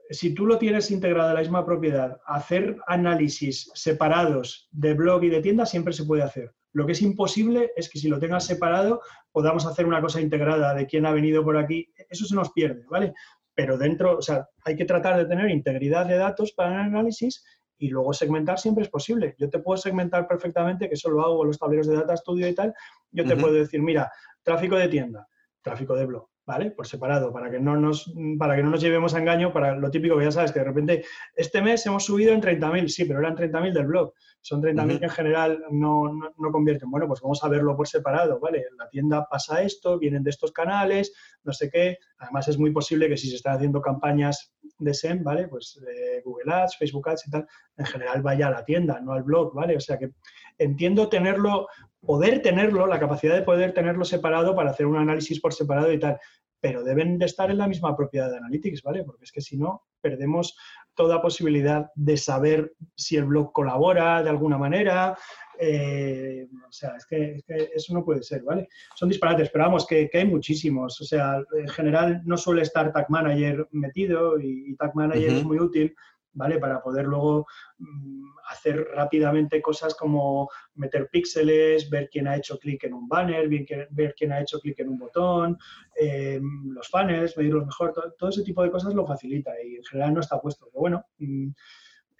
si tú lo tienes integrado en la misma propiedad, hacer análisis separados de blog y de tienda siempre se puede hacer. Lo que es imposible es que si lo tengas separado podamos hacer una cosa integrada de quién ha venido por aquí. Eso se nos pierde, ¿vale? Pero dentro, o sea, hay que tratar de tener integridad de datos para el análisis y luego segmentar siempre es posible. Yo te puedo segmentar perfectamente, que eso lo hago con los tableros de Data Studio y tal. Yo te puedo decir, mira, tráfico de tienda, tráfico de blog, ¿vale? Por separado, para que no nos, para que no nos llevemos a engaño, para lo típico que ya sabes, que de repente este mes hemos subido en 30.000, sí, pero eran 30.000 del blog. Son 30.000 que en general no, no, convierten. Bueno, pues vamos a verlo por separado, ¿vale? En la tienda pasa esto, vienen de estos canales, no sé qué. Además es muy posible que si se están haciendo campañas de SEM, ¿vale? Pues Google Ads, Facebook Ads y tal, en general vaya a la tienda, no al blog, ¿vale? O sea que entiendo tenerlo, poder tenerlo, la capacidad de poder tenerlo separado para hacer un análisis por separado y tal, pero deben de estar en la misma propiedad de Analytics, ¿vale? Porque es que si no, perdemos toda posibilidad de saber si el blog colabora de alguna manera. Eh, o sea, es que, eso no puede ser, ¿vale? Son disparates, pero vamos, que, hay muchísimos. O sea, en general no suele estar Tag Manager metido y, Tag Manager es muy útil ¿vale? Para poder luego mm, hacer rápidamente cosas como meter píxeles, ver quién ha hecho clic en un banner, ver quién ha hecho clic en un botón, em, los funnels, medirlos mejor, todo, ese tipo de cosas lo facilita y en general no está puesto. Pero bueno, mm,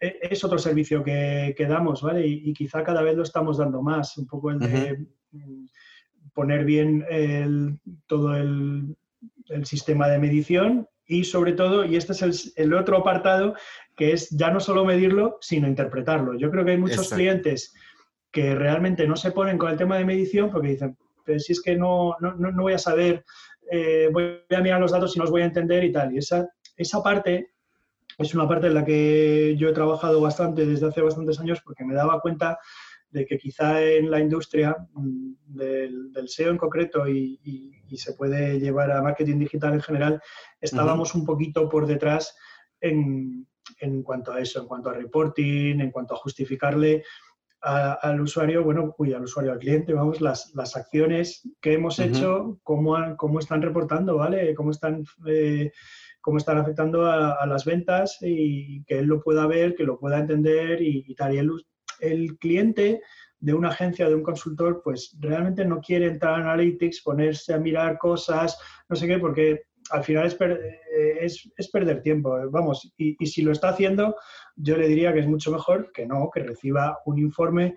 e, es otro servicio que, damos, ¿vale? Y, quizá cada vez lo estamos dando más, un poco el de mm, poner bien todo el, sistema de medición y sobre todo, y este es el, otro apartado, que es ya no solo medirlo, sino interpretarlo. Yo creo que hay muchos clientes que realmente no se ponen con el tema de medición porque dicen, pero si es que no, no, voy a saber, eh, voy a mirar los datos y no los voy a entender y tal. Y esa, esa parte es una parte en la que yo he trabajado bastante desde hace bastantes años porque me daba cuenta de que quizá en la industria mm, del, SEO en concreto y, se puede llevar a marketing digital en general, estábamos un poquito por detrás en, en cuanto a eso, en cuanto a reporting, en cuanto a justificarle al usuario, bueno, uy, al usuario, al cliente, vamos, las, las acciones que hemos hecho, cómo, cómo, están reportando, ¿vale? Cómo están, eh, cómo están afectando a, las ventas y que él lo pueda ver, que lo pueda entender y, tal. Y el, el cliente de una agencia, de un consultor, pues realmente no quiere entrar a Analytics, ponerse a mirar cosas, no sé qué, porque al final eh, es, perder tiempo, eh, vamos, y, si lo está haciendo, yo le diría que es mucho mejor que no, que reciba un informe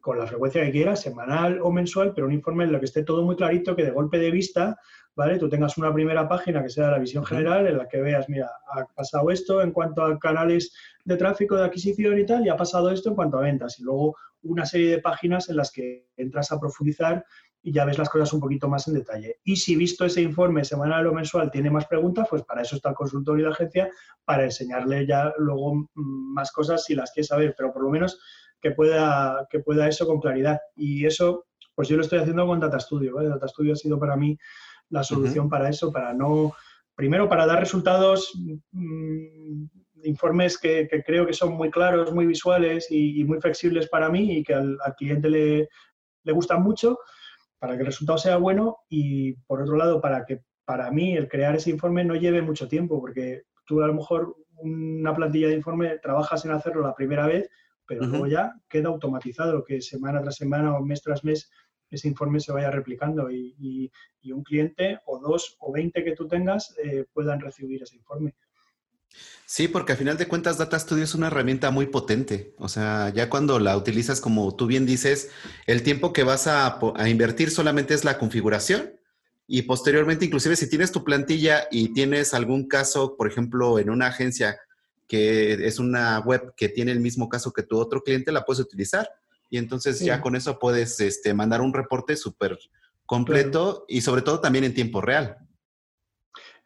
con la frecuencia que quiera, semanal o mensual, pero un informe en el que esté todo muy clarito, que de golpe de vista, ¿vale? Tú tengas una primera página que sea la visión general, en la que veas, mira, ha pasado esto en cuanto a canales de tráfico, de adquisición y tal, y ha pasado esto en cuanto a ventas, y luego una serie de páginas en las que entras a profundizar y ya ves las cosas un poquito más en detalle. Y si visto ese informe semanal o mensual tiene más preguntas, pues para eso está el consultor y la agencia, para enseñarle ya luego mm, más cosas si las quiere saber, pero por lo menos que pueda, que pueda eso con claridad. Y eso, pues yo lo estoy haciendo con Data Studio. Data Studio ha sido para mí la solución para eso, para no, primero para dar resultados, mm, informes que, creo que son muy claros, muy visuales y, muy flexibles para mí y que al, al cliente le, le gustan mucho para que el resultado sea bueno y, por otro lado, para que para mí el crear ese informe no lleve mucho tiempo, porque tú a lo mejor una plantilla de informe trabajas en hacerlo la primera vez, pero luego ya queda automatizado, que semana tras semana o mes tras mes ese informe se vaya replicando y, un cliente o dos o veinte que tú tengas eh, puedan recibir ese informe. Sí, porque al final de cuentas Data Studio es una herramienta muy potente. O sea, ya cuando la utilizas como tú bien dices, el tiempo que vas a, invertir solamente es la configuración y posteriormente, inclusive si tienes tu plantilla y tienes algún caso, por ejemplo, en una agencia que es una web que tiene el mismo caso que tu otro cliente, la puedes utilizar. Y entonces ya con eso puedes este, mandar un reporte súper completo y sobre todo también en tiempo real.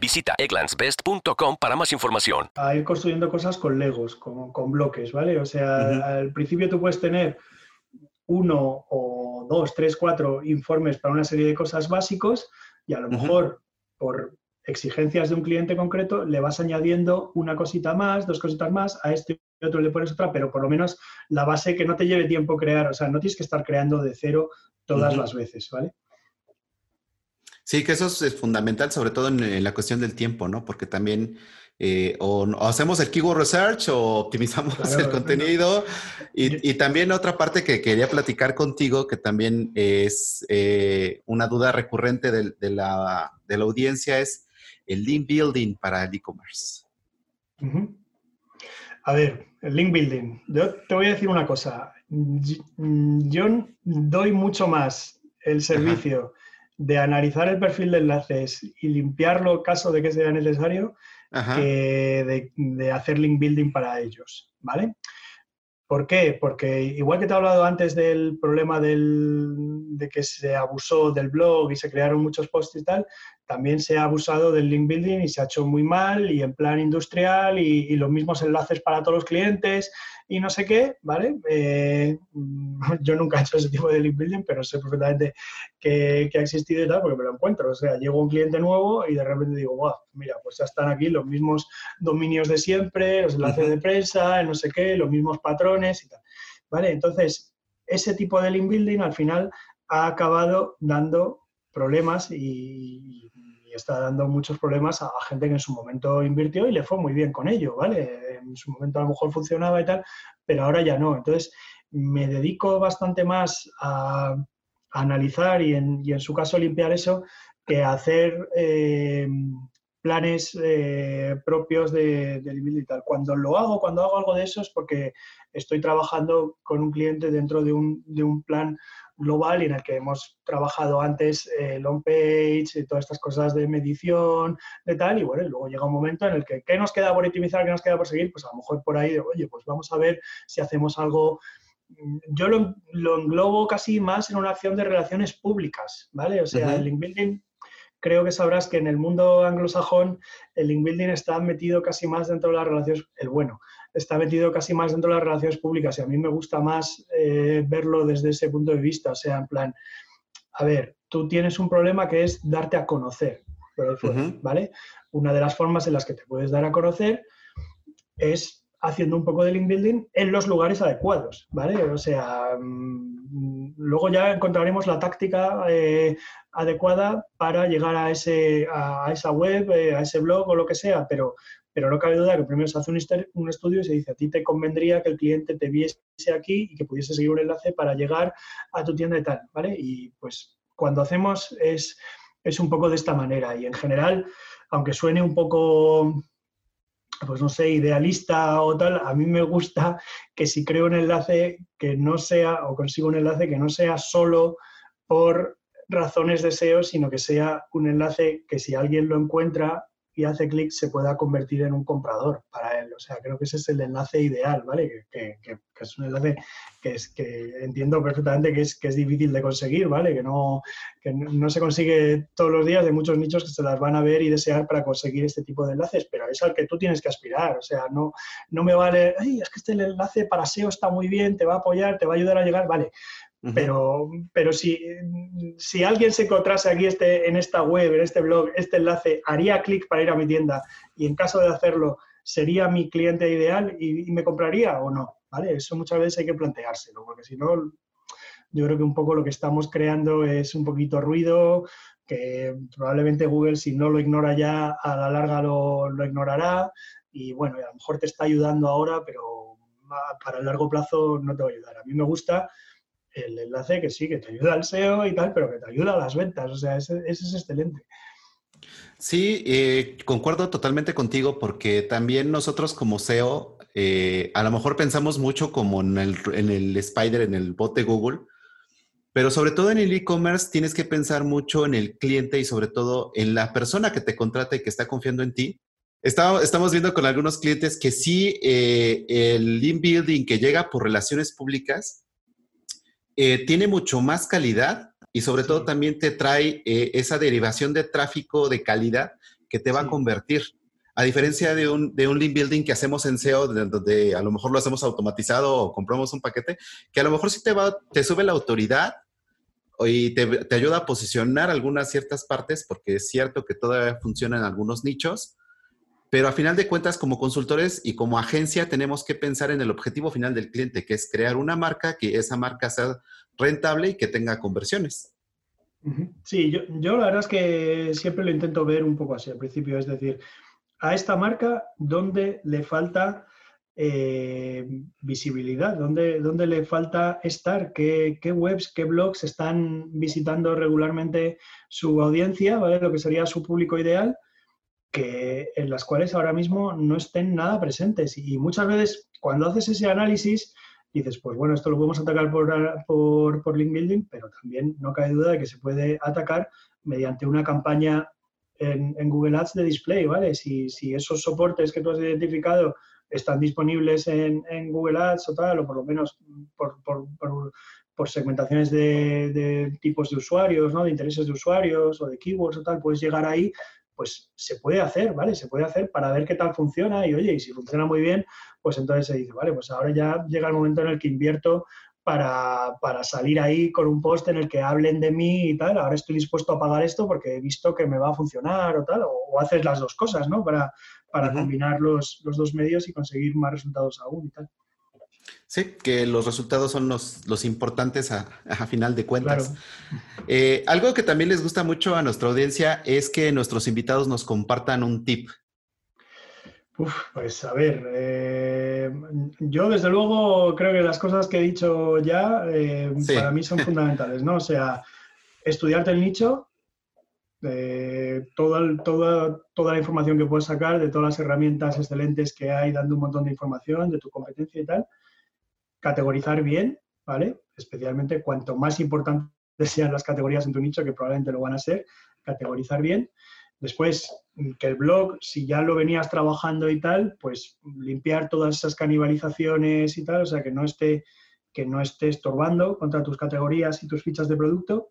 Visita egglandsbest.com para más información. A ir construyendo cosas con legos, con, con bloques, ¿vale? O sea, al principio tú puedes tener uno o dos, tres, cuatro informes para una serie de cosas básicos y a lo mejor por exigencias de un cliente concreto le vas añadiendo una cosita más, dos cositas más, a este y otro le pones otra, pero por lo menos la base que no te lleve tiempo crear, o sea, no tienes que estar creando de cero todas las veces, ¿vale? Sí, que eso es fundamental, sobre todo en, la cuestión del tiempo, ¿no? Porque también eh, o, hacemos el keyword research o optimizamos el contenido. Y, también otra parte que quería platicar contigo, que también es eh, una duda recurrente de, la, audiencia, es el link building para el e-commerce. A ver, el link building. Yo te voy a decir una cosa. Yo doy mucho más el servicio de analizar el perfil de enlaces y limpiarlo caso de que sea necesario que de, hacer link building para ellos, ¿vale? ¿Por qué? Porque igual que te he hablado antes del problema de que se abusó del blog y se crearon muchos posts y tal, también se ha abusado del link building y se ha hecho muy mal y en plan industrial y, los mismos enlaces para todos los clientes y no sé qué, ¿vale? Eh, yo nunca he hecho ese tipo de link building, pero sé perfectamente que, ha existido y tal porque me lo encuentro. O sea, llego un cliente nuevo y de repente digo, wow, mira, pues ya están aquí los mismos dominios de siempre, los enlaces de prensa, no sé qué, los mismos patrones y tal. ¿Vale? Entonces, ese tipo de link building al final ha acabado dando problemas y, está dando muchos problemas a, gente que en su momento invirtió y le fue muy bien con ello, ¿vale? En su momento a lo mejor funcionaba y tal, pero ahora ya no. Entonces, me dedico bastante más a, analizar y en, y en, su caso limpiar eso que a hacer eh, planes eh, propios de, de y tal. Cuando lo hago, cuando hago algo de eso es porque estoy trabajando con un cliente dentro de un, de un plan global y en el que hemos trabajado antes el eh, on-page y todas estas cosas de medición, de tal, y bueno, luego llega un momento en el que, ¿qué nos queda por optimizar, qué nos queda por seguir? Pues a lo mejor por ahí, oye, pues vamos a ver si hacemos algo yo lo, englobo casi más en una acción de relaciones públicas, ¿vale? O sea, el link building, creo que sabrás que en el mundo anglosajón el link building está metido casi más dentro de las relaciones, el bueno, está metido casi más dentro de las relaciones públicas y a mí me gusta más eh, verlo desde ese punto de vista, o sea, en plan, a ver, tú tienes un problema que es darte a conocer, ¿vale? Una de las formas en las que te puedes dar a conocer es haciendo un poco de link building en los lugares adecuados, ¿vale? O sea, mm, luego ya encontraremos la táctica eh, adecuada para llegar a, ese, a, esa web, eh, a ese blog o lo que sea, pero pero no cabe duda que primero se hace un, estudio y se dice, a ti te convendría que el cliente te viese aquí y que pudiese seguir un enlace para llegar a tu tienda y tal, ¿vale? Y pues cuando hacemos es, es un poco de esta manera y en general, aunque suene un poco pues no sé, idealista o tal, a mí me gusta que si creo un enlace que no sea, o consigo un enlace que no sea solo por razones de SEO, sino que sea un enlace que si alguien lo encuentra y hace clic se pueda convertir en un comprador para él. O sea, creo que ese es el enlace ideal, ¿vale? Que, es un enlace que, es, que entiendo perfectamente que es, que es difícil de conseguir, ¿vale? Que no, que no se consigue todos los días de muchos nichos que se las van a ver y desear para conseguir este tipo de enlaces, pero es al que tú tienes que aspirar. O sea, no, no me vale, Ay, es que este enlace para SEO está muy bien, te va a apoyar, te va a ayudar a llegar, vale. Pero, pero si, si, alguien se encontrase aquí este, en esta web, en este blog, este enlace, haría clic para ir a mi tienda y en caso de hacerlo, ¿sería mi cliente ideal y, me compraría o no? ¿Vale? Eso muchas veces hay que planteárselo, porque si no, yo creo que un poco lo que estamos creando es un poquito ruido, que probablemente Google si no lo ignora ya, a la larga lo, lo ignorará y bueno, a lo mejor te está ayudando ahora, pero para el largo plazo no te va a ayudar. A mí me gusta el enlace que sí, que te ayuda al SEO y tal, pero que te ayuda a las ventas. O sea, ese, es excelente. Sí, eh, concuerdo totalmente contigo porque también nosotros como SEO, eh, a lo mejor pensamos mucho como en el, en el Spider, en el bot de Google, pero sobre todo en el e-commerce tienes que pensar mucho en el cliente y sobre todo en la persona que te contrata y que está confiando en ti. estamos viendo con algunos clientes que sí, eh, el link building que llega por relaciones públicas eh, tiene mucho más calidad y sobre todo también te trae eh, esa derivación de tráfico de calidad que te va a convertir. A diferencia de un, de un link building que hacemos en SEO, donde a lo mejor lo hacemos automatizado o compramos un paquete, que a lo mejor sí te, va, te sube la autoridad, y te, ayuda a posicionar algunas ciertas partes, porque es cierto que todavía funciona en algunos nichos, pero a final de cuentas, como consultores y como agencia, tenemos que pensar en el objetivo final del cliente, que es crear una marca, que esa marca sea rentable y que tenga conversiones. Sí, yo, yo la verdad es que siempre lo intento ver un poco así al principio, es decir, a esta marca, ¿dónde le falta eh, visibilidad, ¿dónde, ¿dónde, le falta estar, ¿Qué, webs, qué blogs están visitando regularmente su audiencia, ¿vale? lo que sería su público ideal, en las cuales ahora mismo no estén nada presentes. Y muchas veces cuando haces ese análisis, dices, pues bueno, esto lo podemos atacar por, por, por link building, pero también no cabe duda de que se puede atacar mediante una campaña en, Google Ads de display, ¿vale? Si, esos soportes que tú has identificado están disponibles en, Google Ads o tal, o por lo menos por, segmentaciones de, tipos de usuarios, ¿no? de intereses de usuarios o de keywords o tal, puedes llegar ahí, pues se puede hacer, ¿vale? Se puede hacer para ver qué tal funciona y oye, y si funciona muy bien, pues entonces se dice, vale, pues ahora ya llega el momento en el que invierto para, salir ahí con un post en el que hablen de mí y tal, ahora estoy dispuesto a pagar esto porque he visto que me va a funcionar o tal, o, haces las dos cosas, ¿no? Para, para combinar los, dos medios y conseguir más resultados aún y tal. Sí, que los resultados son los, importantes a, final de cuentas. Eh, algo que también les gusta mucho a nuestra audiencia es que nuestros invitados nos compartan un tip. Uf, pues a ver, eh, yo desde luego creo que las cosas que he dicho ya eh, para mí son fundamentales, ¿no? O sea, estudiarte el nicho, toda, toda, toda la información que puedes sacar, de todas las herramientas excelentes que hay dando un montón de información, de tu competencia y tal, categorizar bien, ¿vale? Especialmente cuanto más importantes sean las categorías en tu nicho, que probablemente lo van a ser, categorizar bien. Después, que el blog, si ya lo venías trabajando y tal, pues limpiar todas esas canibalizaciones y tal, o sea, que no esté, que no esté estorbando contra tus categorías y tus fichas de producto.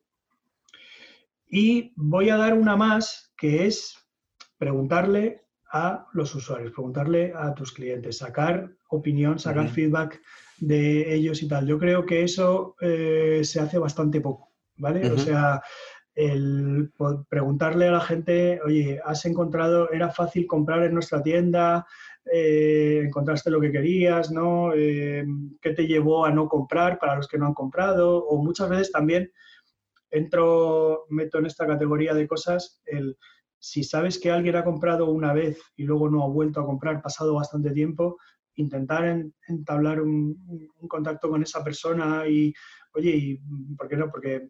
Y voy a dar una más, que es preguntarle a los usuarios, preguntarle a tus clientes, sacar opinión, sacar feedback de ellos y tal. Yo creo que eso eh, se hace bastante poco, ¿vale? O sea, el preguntarle a la gente, oye, ¿has encontrado, era fácil comprar en nuestra tienda? Eh, ¿Encontraste lo que querías? ¿no? Eh, ¿Qué te llevó a no comprar para los que no han comprado? O muchas veces también entro, meto en esta categoría de cosas el si sabes que alguien ha comprado una vez y luego no ha vuelto a comprar, pasado bastante tiempo, intentar entablar un, un, contacto con esa persona y, oye, y, ¿por qué no? Porque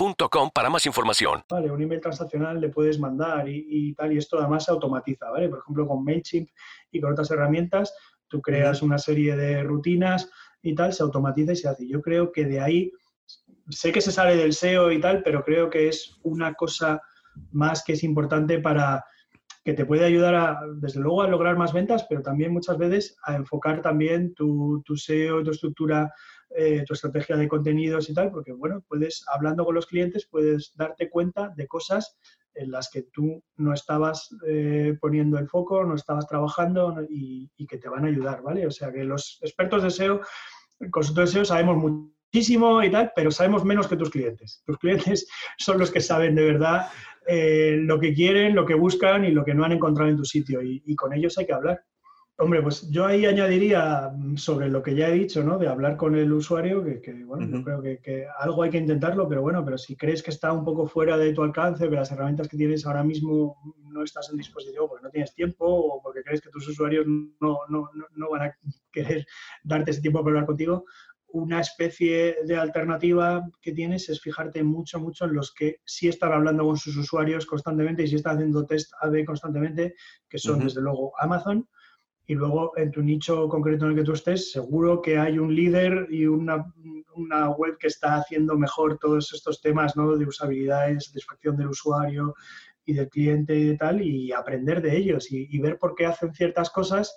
para más información. Vale, un email transaccional le puedes mandar y, tal, y esto además se automatiza, ¿vale? Por ejemplo, con MailChimp y con otras herramientas, tú creas una serie de rutinas y tal, se automatiza y se hace. Yo creo que de ahí, sé que se sale del SEO y tal, pero creo que es una cosa más que es importante para que te puede ayudar a, desde luego, a lograr más ventas, pero también muchas veces a enfocar también tu, tu SEO, tu estructura eh, tu estrategia de contenidos y tal, porque bueno, puedes, hablando con los clientes, puedes darte cuenta de cosas en las que tú no estabas eh, poniendo el foco, no estabas trabajando y, que te van a ayudar, ¿vale? O sea que los expertos de SEO, consultores de SEO, sabemos muchísimo y tal, pero sabemos menos que tus clientes. Tus clientes son los que saben de verdad eh, lo que quieren, lo que buscan y lo que no han encontrado en tu sitio. y con ellos hay que hablar. Hombre, pues yo ahí añadiría mm, sobre lo que ya he dicho, ¿no? De hablar con el usuario, que, bueno, yo creo que, algo hay que intentarlo, pero bueno, pero si crees que está un poco fuera de tu alcance, que las herramientas que tienes ahora mismo no estás en disposición porque no tienes tiempo o porque crees que tus usuarios no, van a querer darte ese tiempo para hablar contigo, una especie de alternativa que tienes es fijarte mucho, mucho en los que sí están hablando con sus usuarios constantemente y sí están haciendo test A-B constantemente, que son desde luego Amazon, y luego en tu nicho concreto en el que tú estés, seguro que hay un líder y una, una web que está haciendo mejor todos estos temas ¿no? de usabilidad y satisfacción del usuario y del cliente y de tal, y aprender de ellos y, ver por qué hacen ciertas cosas,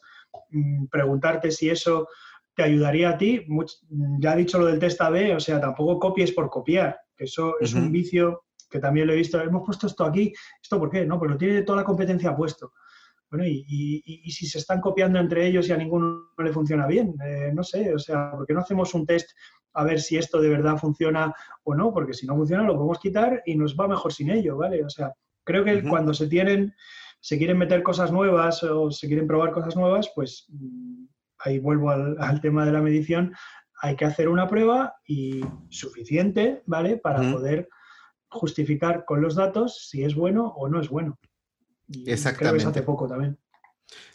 mm, preguntarte si eso te ayudaría a ti. ya he dicho lo del test A-B, o sea, tampoco copies por copiar, que eso es un vicio que también lo he visto. Hemos puesto esto aquí, ¿esto por qué? No, pero tiene toda la competencia puesto. Bueno, y, si se están copiando entre ellos y a ninguno le funciona bien, eh, no sé, o sea, ¿por qué no hacemos un test a ver si esto de verdad funciona o no? Porque si no funciona lo podemos quitar y nos va mejor sin ello, ¿vale? O sea, creo que cuando se tienen, se quieren meter cosas nuevas o se quieren probar cosas nuevas, pues mm, ahí vuelvo al, tema de la medición, hay que hacer una prueba y suficiente, ¿vale? Para poder justificar con los datos si es bueno o no es bueno. Exactamente. hace poco también.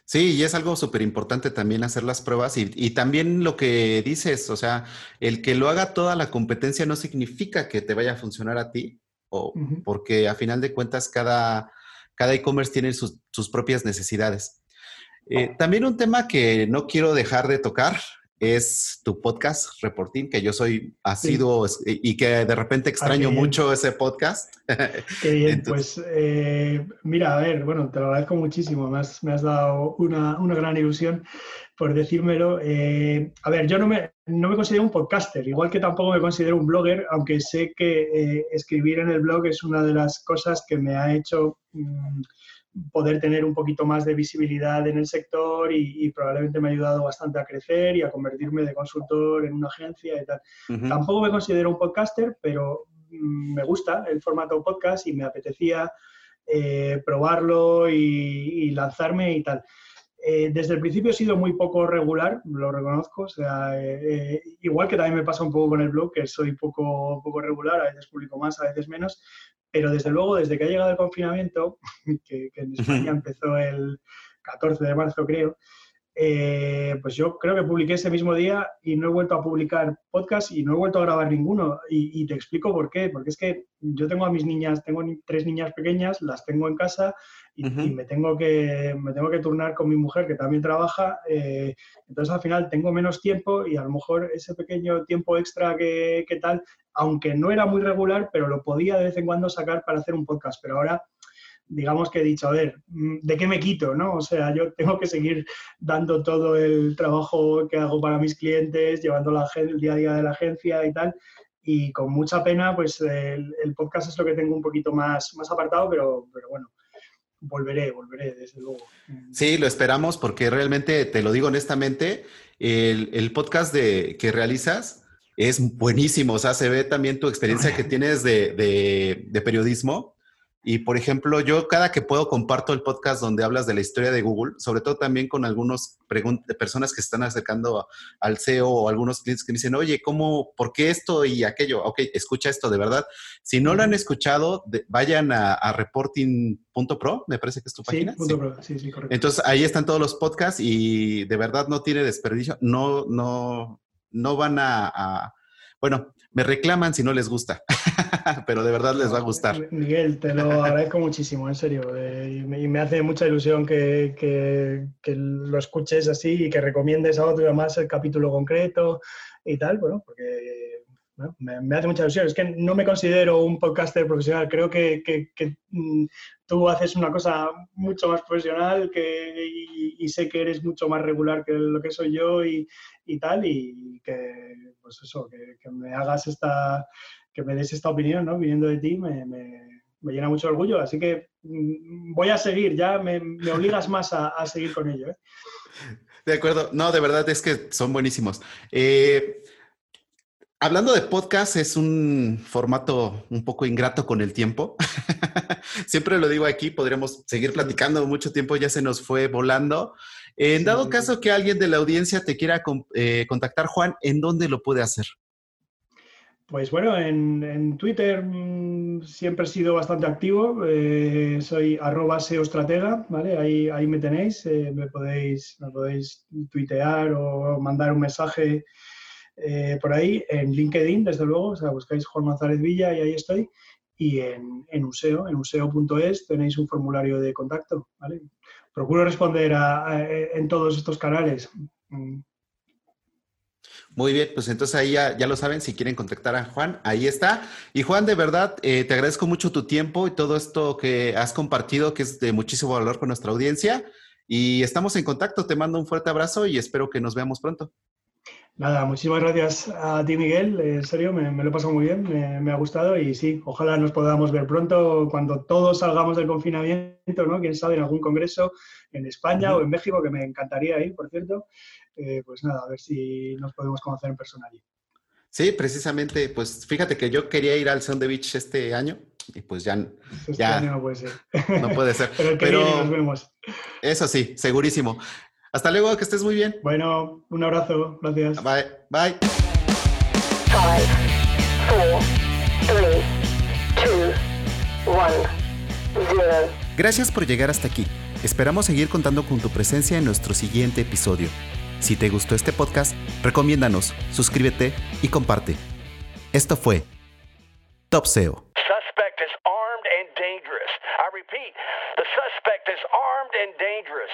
Sí, y es algo súper importante también hacer las pruebas y, también lo que dices, o sea, el que lo haga toda la competencia no significa que te vaya a funcionar a ti, o, porque a final de cuentas cada cada e-commerce tiene sus, propias necesidades. Eh, también un tema que no quiero dejar de tocar es tu podcast, Reportín, que yo soy asiduo y que de repente extraño mucho ese podcast. Qué bien, pues eh, mira, a ver, bueno, te lo agradezco muchísimo, me has, me has dado una, una, gran ilusión por decírmelo. Eh, a ver, yo no me, no me considero un podcaster, igual que tampoco me considero un blogger, aunque sé que eh, escribir en el blog es una de las cosas que me ha hecho... Mm, poder tener un poquito más de visibilidad en el sector y, probablemente me ha ayudado bastante a crecer y a convertirme de consultor en una agencia y tal. Tampoco me considero un podcaster, pero mm, me gusta el formato podcast y me apetecía eh, probarlo y, lanzarme y tal. Eh, desde el principio he sido muy poco regular, lo reconozco, o sea, eh, igual que también me pasa un poco con el blog, que soy poco, poco regular, a veces publico más, a veces menos, pero desde luego, desde que ha llegado el confinamiento, que, en España empezó el 14 de marzo, creo, eh, pues yo creo que publiqué ese mismo día y no he vuelto a publicar podcast y no he vuelto a grabar ninguno. Y, te explico por qué. Porque es que yo tengo a mis niñas, tengo tres niñas pequeñas, las tengo en casa y, me, tengo que, me tengo que turnar con mi mujer que también trabaja. Eh, entonces al final tengo menos tiempo y a lo mejor ese pequeño tiempo extra que, que tal, aunque no era muy regular, pero lo podía de vez en cuando sacar para hacer un podcast. Pero ahora digamos que he dicho, a ver, mm, ¿de qué me quito? ¿no? O sea, yo tengo que seguir dando todo el trabajo que hago para mis clientes, llevando la, el día a día de la agencia y tal. Y con mucha pena, pues el, podcast es lo que tengo un poquito más, más apartado, pero, pero bueno, volveré, volveré, desde luego. Sí, lo esperamos porque realmente, te lo digo honestamente, el, el podcast de, que realizas es buenísimo. O sea, se ve también tu experiencia que tienes de, de, de periodismo y por ejemplo, yo cada que puedo comparto el podcast donde hablas de la historia de Google, sobre todo también con algunas personas que están acercando al SEO o algunos clientes que me dicen, oye, ¿cómo, por qué esto y aquello? Ok, escucha esto de verdad. Si no lo han escuchado, vayan a, reporting.pro, me parece que es tu página. Sí, sí. sí, correcto. Entonces ahí están todos los podcasts y de verdad no tiene desperdicio. No, no, no van a bueno, me reclaman si no les gusta, pero de verdad les va a gustar. Miguel, te lo agradezco muchísimo, en serio. Eh, y, me, hace mucha ilusión que, que, lo escuches así y que recomiendes a otro más el capítulo concreto y tal, bueno, porque me, hace mucha ilusión. Es que no me considero un podcaster profesional. Creo que, que, mm, tú haces una cosa mucho más profesional que, y, sé que eres mucho más regular que lo que soy yo y, y tal. Y que, pues eso, que, me hagas esta, que me des esta opinión, ¿no? Viniendo de ti, me, me, llena mucho orgullo. Así que mm, voy a seguir, ya me, obligas más a, a, seguir con ello. ¿eh? De acuerdo. No, de verdad es que son buenísimos. Eh, hablando de podcast, es un formato un poco ingrato con el tiempo. Siempre lo digo aquí, podríamos seguir platicando mucho tiempo, ya se nos fue volando. En dado caso que alguien de la audiencia te quiera eh, contactar, Juan, ¿en dónde lo puede hacer? Pues bueno, en, Twitter mm, siempre he sido bastante activo. Eh, soy arroba seostratega, ¿vale? Ahí, ahí me tenéis. Eh, me, podéis, me podéis tuitear o mandar un mensaje por ahí. En LinkedIn, desde luego. O sea, buscáis Juan González Villa y ahí estoy. Y en, en Useo, en useo.es tenéis un formulario de contacto, ¿vale? Procuro responder en todos estos canales. Mm. Muy bien, pues entonces ahí ya, lo saben, si quieren contactar a Juan, ahí está. Y Juan, de verdad, eh, te agradezco mucho tu tiempo y todo esto que has compartido, que es de muchísimo valor con nuestra audiencia. Y estamos en contacto, te mando un fuerte abrazo y espero que nos veamos pronto. Nada, muchísimas gracias a ti, Miguel. En serio, me, lo he pasado muy bien, me, ha gustado y sí, ojalá nos podamos ver pronto cuando todos salgamos del confinamiento, ¿no? Quién sabe, en algún congreso en España o en México, que me encantaría ir, por cierto. Eh, pues nada, a ver si nos podemos conocer en persona allí. Sí, precisamente, pues fíjate que yo quería ir al Sound Beach este año y pues ya, este ya año no puede ser. No puede ser. pero el que viene nos vemos. Eso sí, segurísimo. Hasta luego, que estés muy bien. Bueno, un abrazo, gracias. Bye, bye. Gracias por llegar hasta aquí. Esperamos seguir contando con tu presencia en nuestro siguiente episodio. Si te gustó este podcast, recomiéndanos, suscríbete y comparte. Esto fue Top SEO. Suspect is armed and dangerous. I repeat, the suspect is armed and dangerous.